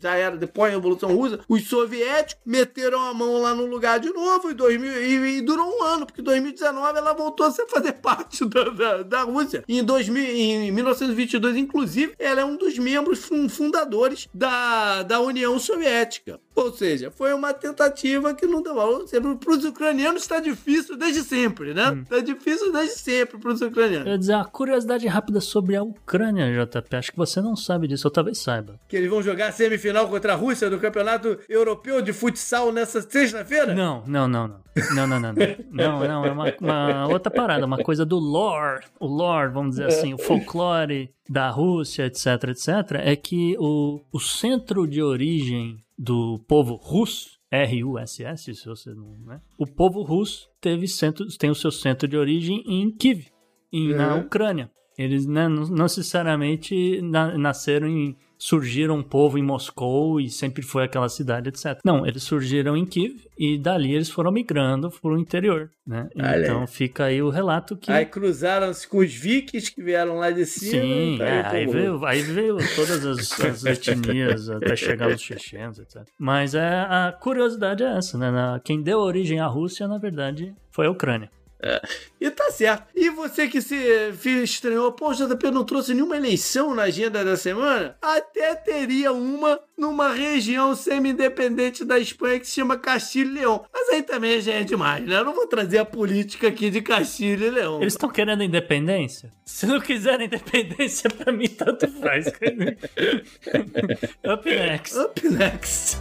já era depois da Revolução Russa, os soviéticos meteram a mão lá no lugar de novo em 2000, e, e durou um ano, porque em 2019 ela voltou a ser- fazer parte da, da, da Rússia. Em, 2000, em 1922, inclusive, ela é um dos membros fun- fundadores da, da União Soviética. Ou seja, foi uma tentativa que não deu valor. Para os ucranianos está difícil desde sempre, né? Hum. Tá difícil desde sempre para os ucranianos. Ia dizer uma curiosidade rápida sobre a Ucrânia, JP. Acho que você não sabe disso, ou talvez saiba. Que eles vão jogar semifinal contra a Rússia do Campeonato Europeu de Futsal nessa sexta-feira? Não, não, não, não. Não, não, não, não. Não, não, é uma, uma outra parada, uma coisa do lore. O lore, vamos dizer assim, o folclore da Rússia, etc, etc, é que o, o centro de origem do povo russo, R-U-S-S, se você não. Né? O povo russo teve centro, tem o seu centro de origem em Kiev, em, na Uhum. Ucrânia. Eles né, não não necessariamente na- nasceram em. Surgiram um povo em Moscou e sempre foi aquela cidade, etc. Não, eles surgiram em Kiev e dali eles foram migrando para o interior, né? Olha Então fica aí o relato que. Aí cruzaram-se com os vikings que vieram lá de cima. Sim, tá é, aí, veio, aí veio todas as, as etnias até chegar os chechenos, etc. Mas é, a curiosidade é essa, né? Na- quem deu origem à Rússia, na verdade, foi a Ucrânia. E tá certo. E você que se estranhou, pô, o JP não trouxe nenhuma eleição na agenda da semana? Até teria uma numa região semi-independente da Espanha que se chama Castilho e Leão. Mas aí também já é demais, né? Eu não vou trazer a política aqui de Castilho e Leão. Eles estão querendo independência? Se não quiserem independência, pra mim tanto faz. Up next. Up next.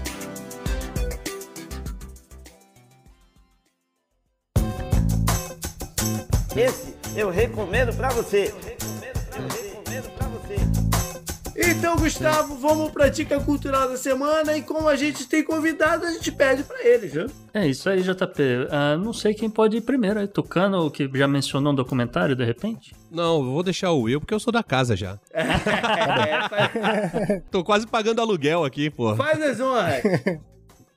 Esse eu recomendo pra você. Eu recomendo pra você. Então, Gustavo, vamos pra dica cultural da semana e como a gente tem convidado, a gente pede pra eles, né? É isso aí, JP. Ah, não sei quem pode ir primeiro. aí. Tucano, que já mencionou um documentário, de repente? Não, eu vou deixar o Will porque eu sou da casa já. É, faz, Tô quase pagando aluguel aqui, pô. faz as honras.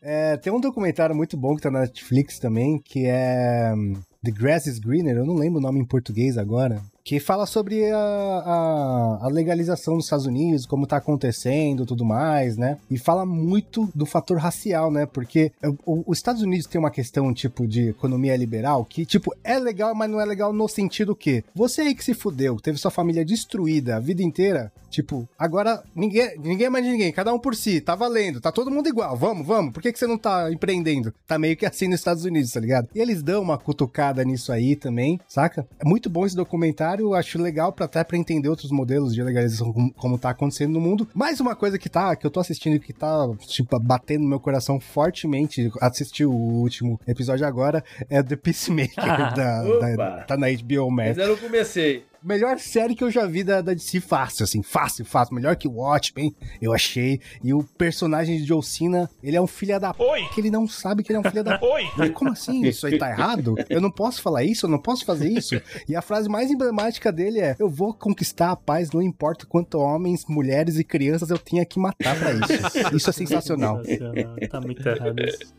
É, tem um documentário muito bom que tá na Netflix também, que é hum, The Grass is Greener, eu não lembro o nome em português agora, que fala sobre a, a, a legalização nos Estados Unidos, como tá acontecendo tudo mais, né? E fala muito do fator racial, né? Porque o- os Estados Unidos tem uma questão, tipo, de economia liberal, que, tipo, é legal, mas não é legal no sentido que você aí que se fudeu, teve sua família destruída a vida inteira, tipo, agora ninguém, ninguém é mais de ninguém, cada um por si, tá valendo, tá todo mundo igual, vamos, vamos, por que, que você não tá empreendendo? Tá meio que assim nos Estados Unidos, tá ligado? E eles dão uma cutucada nisso aí também, saca? É muito bom esse documentário, acho legal pra até pra entender outros modelos de legalização como, como tá acontecendo no mundo. Mais uma coisa que tá, que eu tô assistindo e que tá, tipo, batendo no meu coração fortemente, assisti o último episódio agora, é The Peacemaker, da, da- tá na HBO Max. Ainda não comecei. Melhor série que eu já vi da, da DC fácil, assim, fácil, fácil. Melhor que o Watchmen, eu achei. E o personagem de John Cena, ele é um filho da. Oi. que ele não sabe que ele é um filho da. Oi. Como assim? Isso aí tá errado? Eu não posso falar isso? Eu não posso fazer isso? E a frase mais emblemática dele é: Eu vou conquistar a paz, não importa quanto homens, mulheres e crianças eu tenha que matar pra isso. Isso é sensacional. Sensacional. Tá muito errado isso.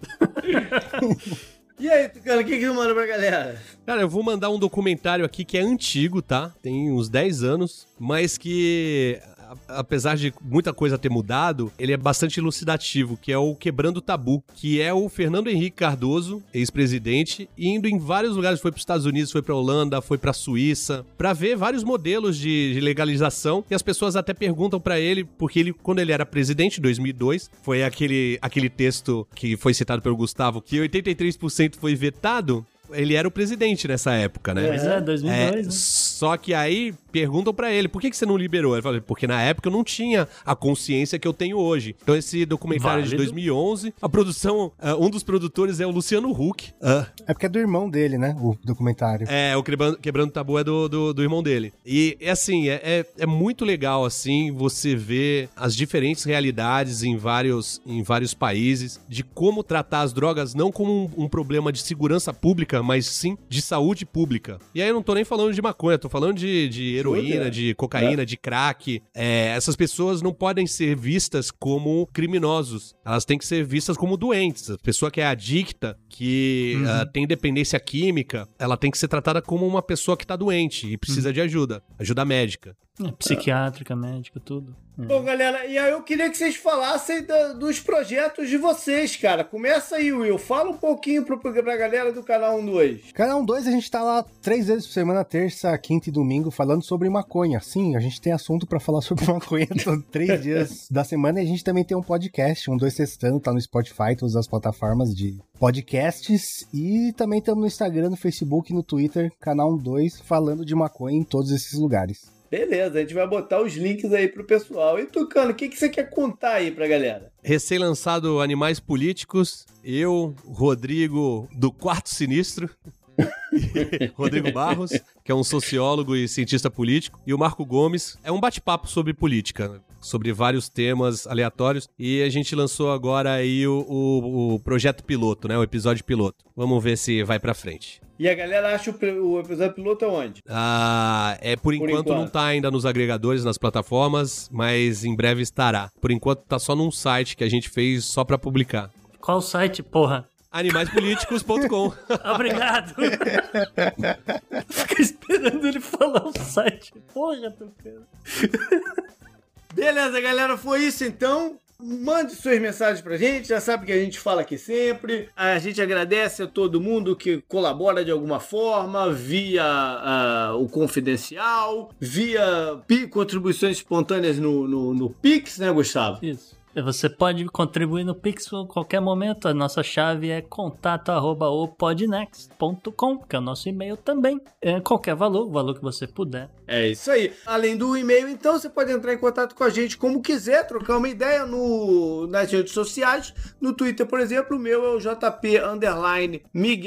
E aí, Tucano, o que que manda pra galera? Cara, eu vou mandar um documentário aqui que é antigo, tá? Tem uns 10 anos, mas que apesar de muita coisa ter mudado, ele é bastante elucidativo, que é o Quebrando o Tabu, que é o Fernando Henrique Cardoso, ex-presidente, indo em vários lugares, foi para os Estados Unidos, foi para Holanda, foi para Suíça, para ver vários modelos de, de legalização, e as pessoas até perguntam para ele, porque ele quando ele era presidente em 2002, foi aquele aquele texto que foi citado pelo Gustavo, que 83% foi vetado, ele era o presidente nessa época, né? Pois é, 2002, É, né? Só que aí perguntam pra ele, por que, que você não liberou? Ele fala, porque na época eu não tinha a consciência que eu tenho hoje. Então esse documentário é de Válido. 2011, a produção, ah, um dos produtores é o Luciano Huck. Ah, É porque é do irmão dele, né? O documentário. é, o Quebrando, Quebrando Tabu é do, do, do irmão dele. E é assim, é, é, é muito legal, assim, você ver as diferentes realidades em vários, em vários países, de como tratar as drogas não como um, um problema de segurança pública, mas sim de saúde pública. E aí eu não tô nem falando de maconha, tô falando de, de heroína, de cocaína, de crack. É, essas pessoas não podem ser vistas como criminosos. Elas têm que ser vistas como doentes. A pessoa que é adicta, que ah, tem dependência química, ela tem que ser tratada como uma pessoa que tá doente e precisa de ajuda, ajuda médica. É, psiquiátrica, médica, tudo. É. Bom, galera, e aí eu queria que vocês falassem da- dos projetos de vocês, cara. Começa aí, Will. Fala um pouquinho pro, pra galera do canal 12. Canal 2, a gente tá lá três vezes por semana, terça, quinta e domingo, falando sobre maconha. Sim, a gente tem assunto pra falar sobre maconha três dias da semana. E a gente também tem um podcast, um dois testando, tá no Spotify, todas as plataformas de podcasts. E também estamos no Instagram, no Facebook e no Twitter, canal 2, falando de maconha em todos esses lugares. Beleza, a gente vai botar os links aí pro pessoal. E Tucano, o que, que você quer contar aí pra galera? Recém-lançado Animais Políticos, eu, Rodrigo do Quarto Sinistro, Rodrigo Barros, que é um sociólogo e cientista político, e o Marco Gomes. É um bate-papo sobre política, sobre vários temas aleatórios. E a gente lançou agora aí o, o- o projeto piloto, né? O episódio piloto. Vamos ver se vai pra frente. E a galera acha o, o episódio piloto onde? Ah, é por, enquanto, enquanto. não tá ainda nos agregadores, nas plataformas, mas em breve estará. Por enquanto tá só num site que a gente fez só pra publicar. Qual site, porra? Animaispoliticos.com. Obrigado! Fica esperando ele falar o site. Porra, Tucano. Beleza, galera, foi isso então. Mande suas mensagens pra gente, já sabe que a gente fala aqui sempre. A gente agradece a todo mundo que colabora de alguma forma, via ah, o confidencial, via contribuições espontâneas no, no, no Pix, né, Gustavo? Isso. Você pode contribuir no Pix a qualquer momento. A nossa chave é contato@opodnext.com, que é o nosso e-mail também. É qualquer valor, o valor que você puder. É isso aí. Além do e-mail, então, você pode entrar em contato com a gente como quiser, trocar uma ideia no, nas redes sociais. No Twitter, por exemplo, o meu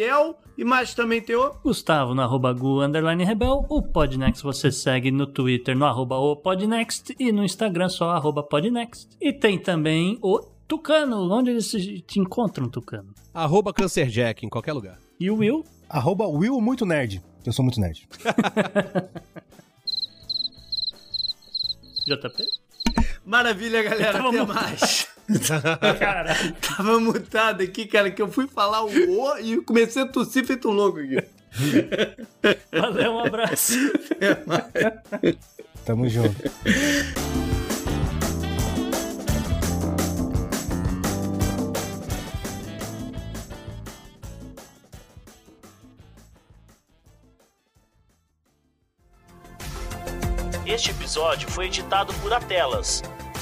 é o. E mais também tem o. Gustavo no arroba Gu underline Rebel. O Podnext você segue no Twitter no arroba o Podnext e no Instagram só arroba Podnext. E tem também o Tucano, onde eles se- te encontram, Tucano. Arroba CancerJack em qualquer lugar. E o Will? Arroba Will Muito Nerd. Eu sou muito nerd. JP? Maravilha, galera. Tava Até mu- mais. Caralho. Tava mutado aqui, cara, que eu fui falar o O e comecei a tossir feito um louco aqui. Valeu, um abraço. Tamo junto. Este episódio foi editado por Atelas,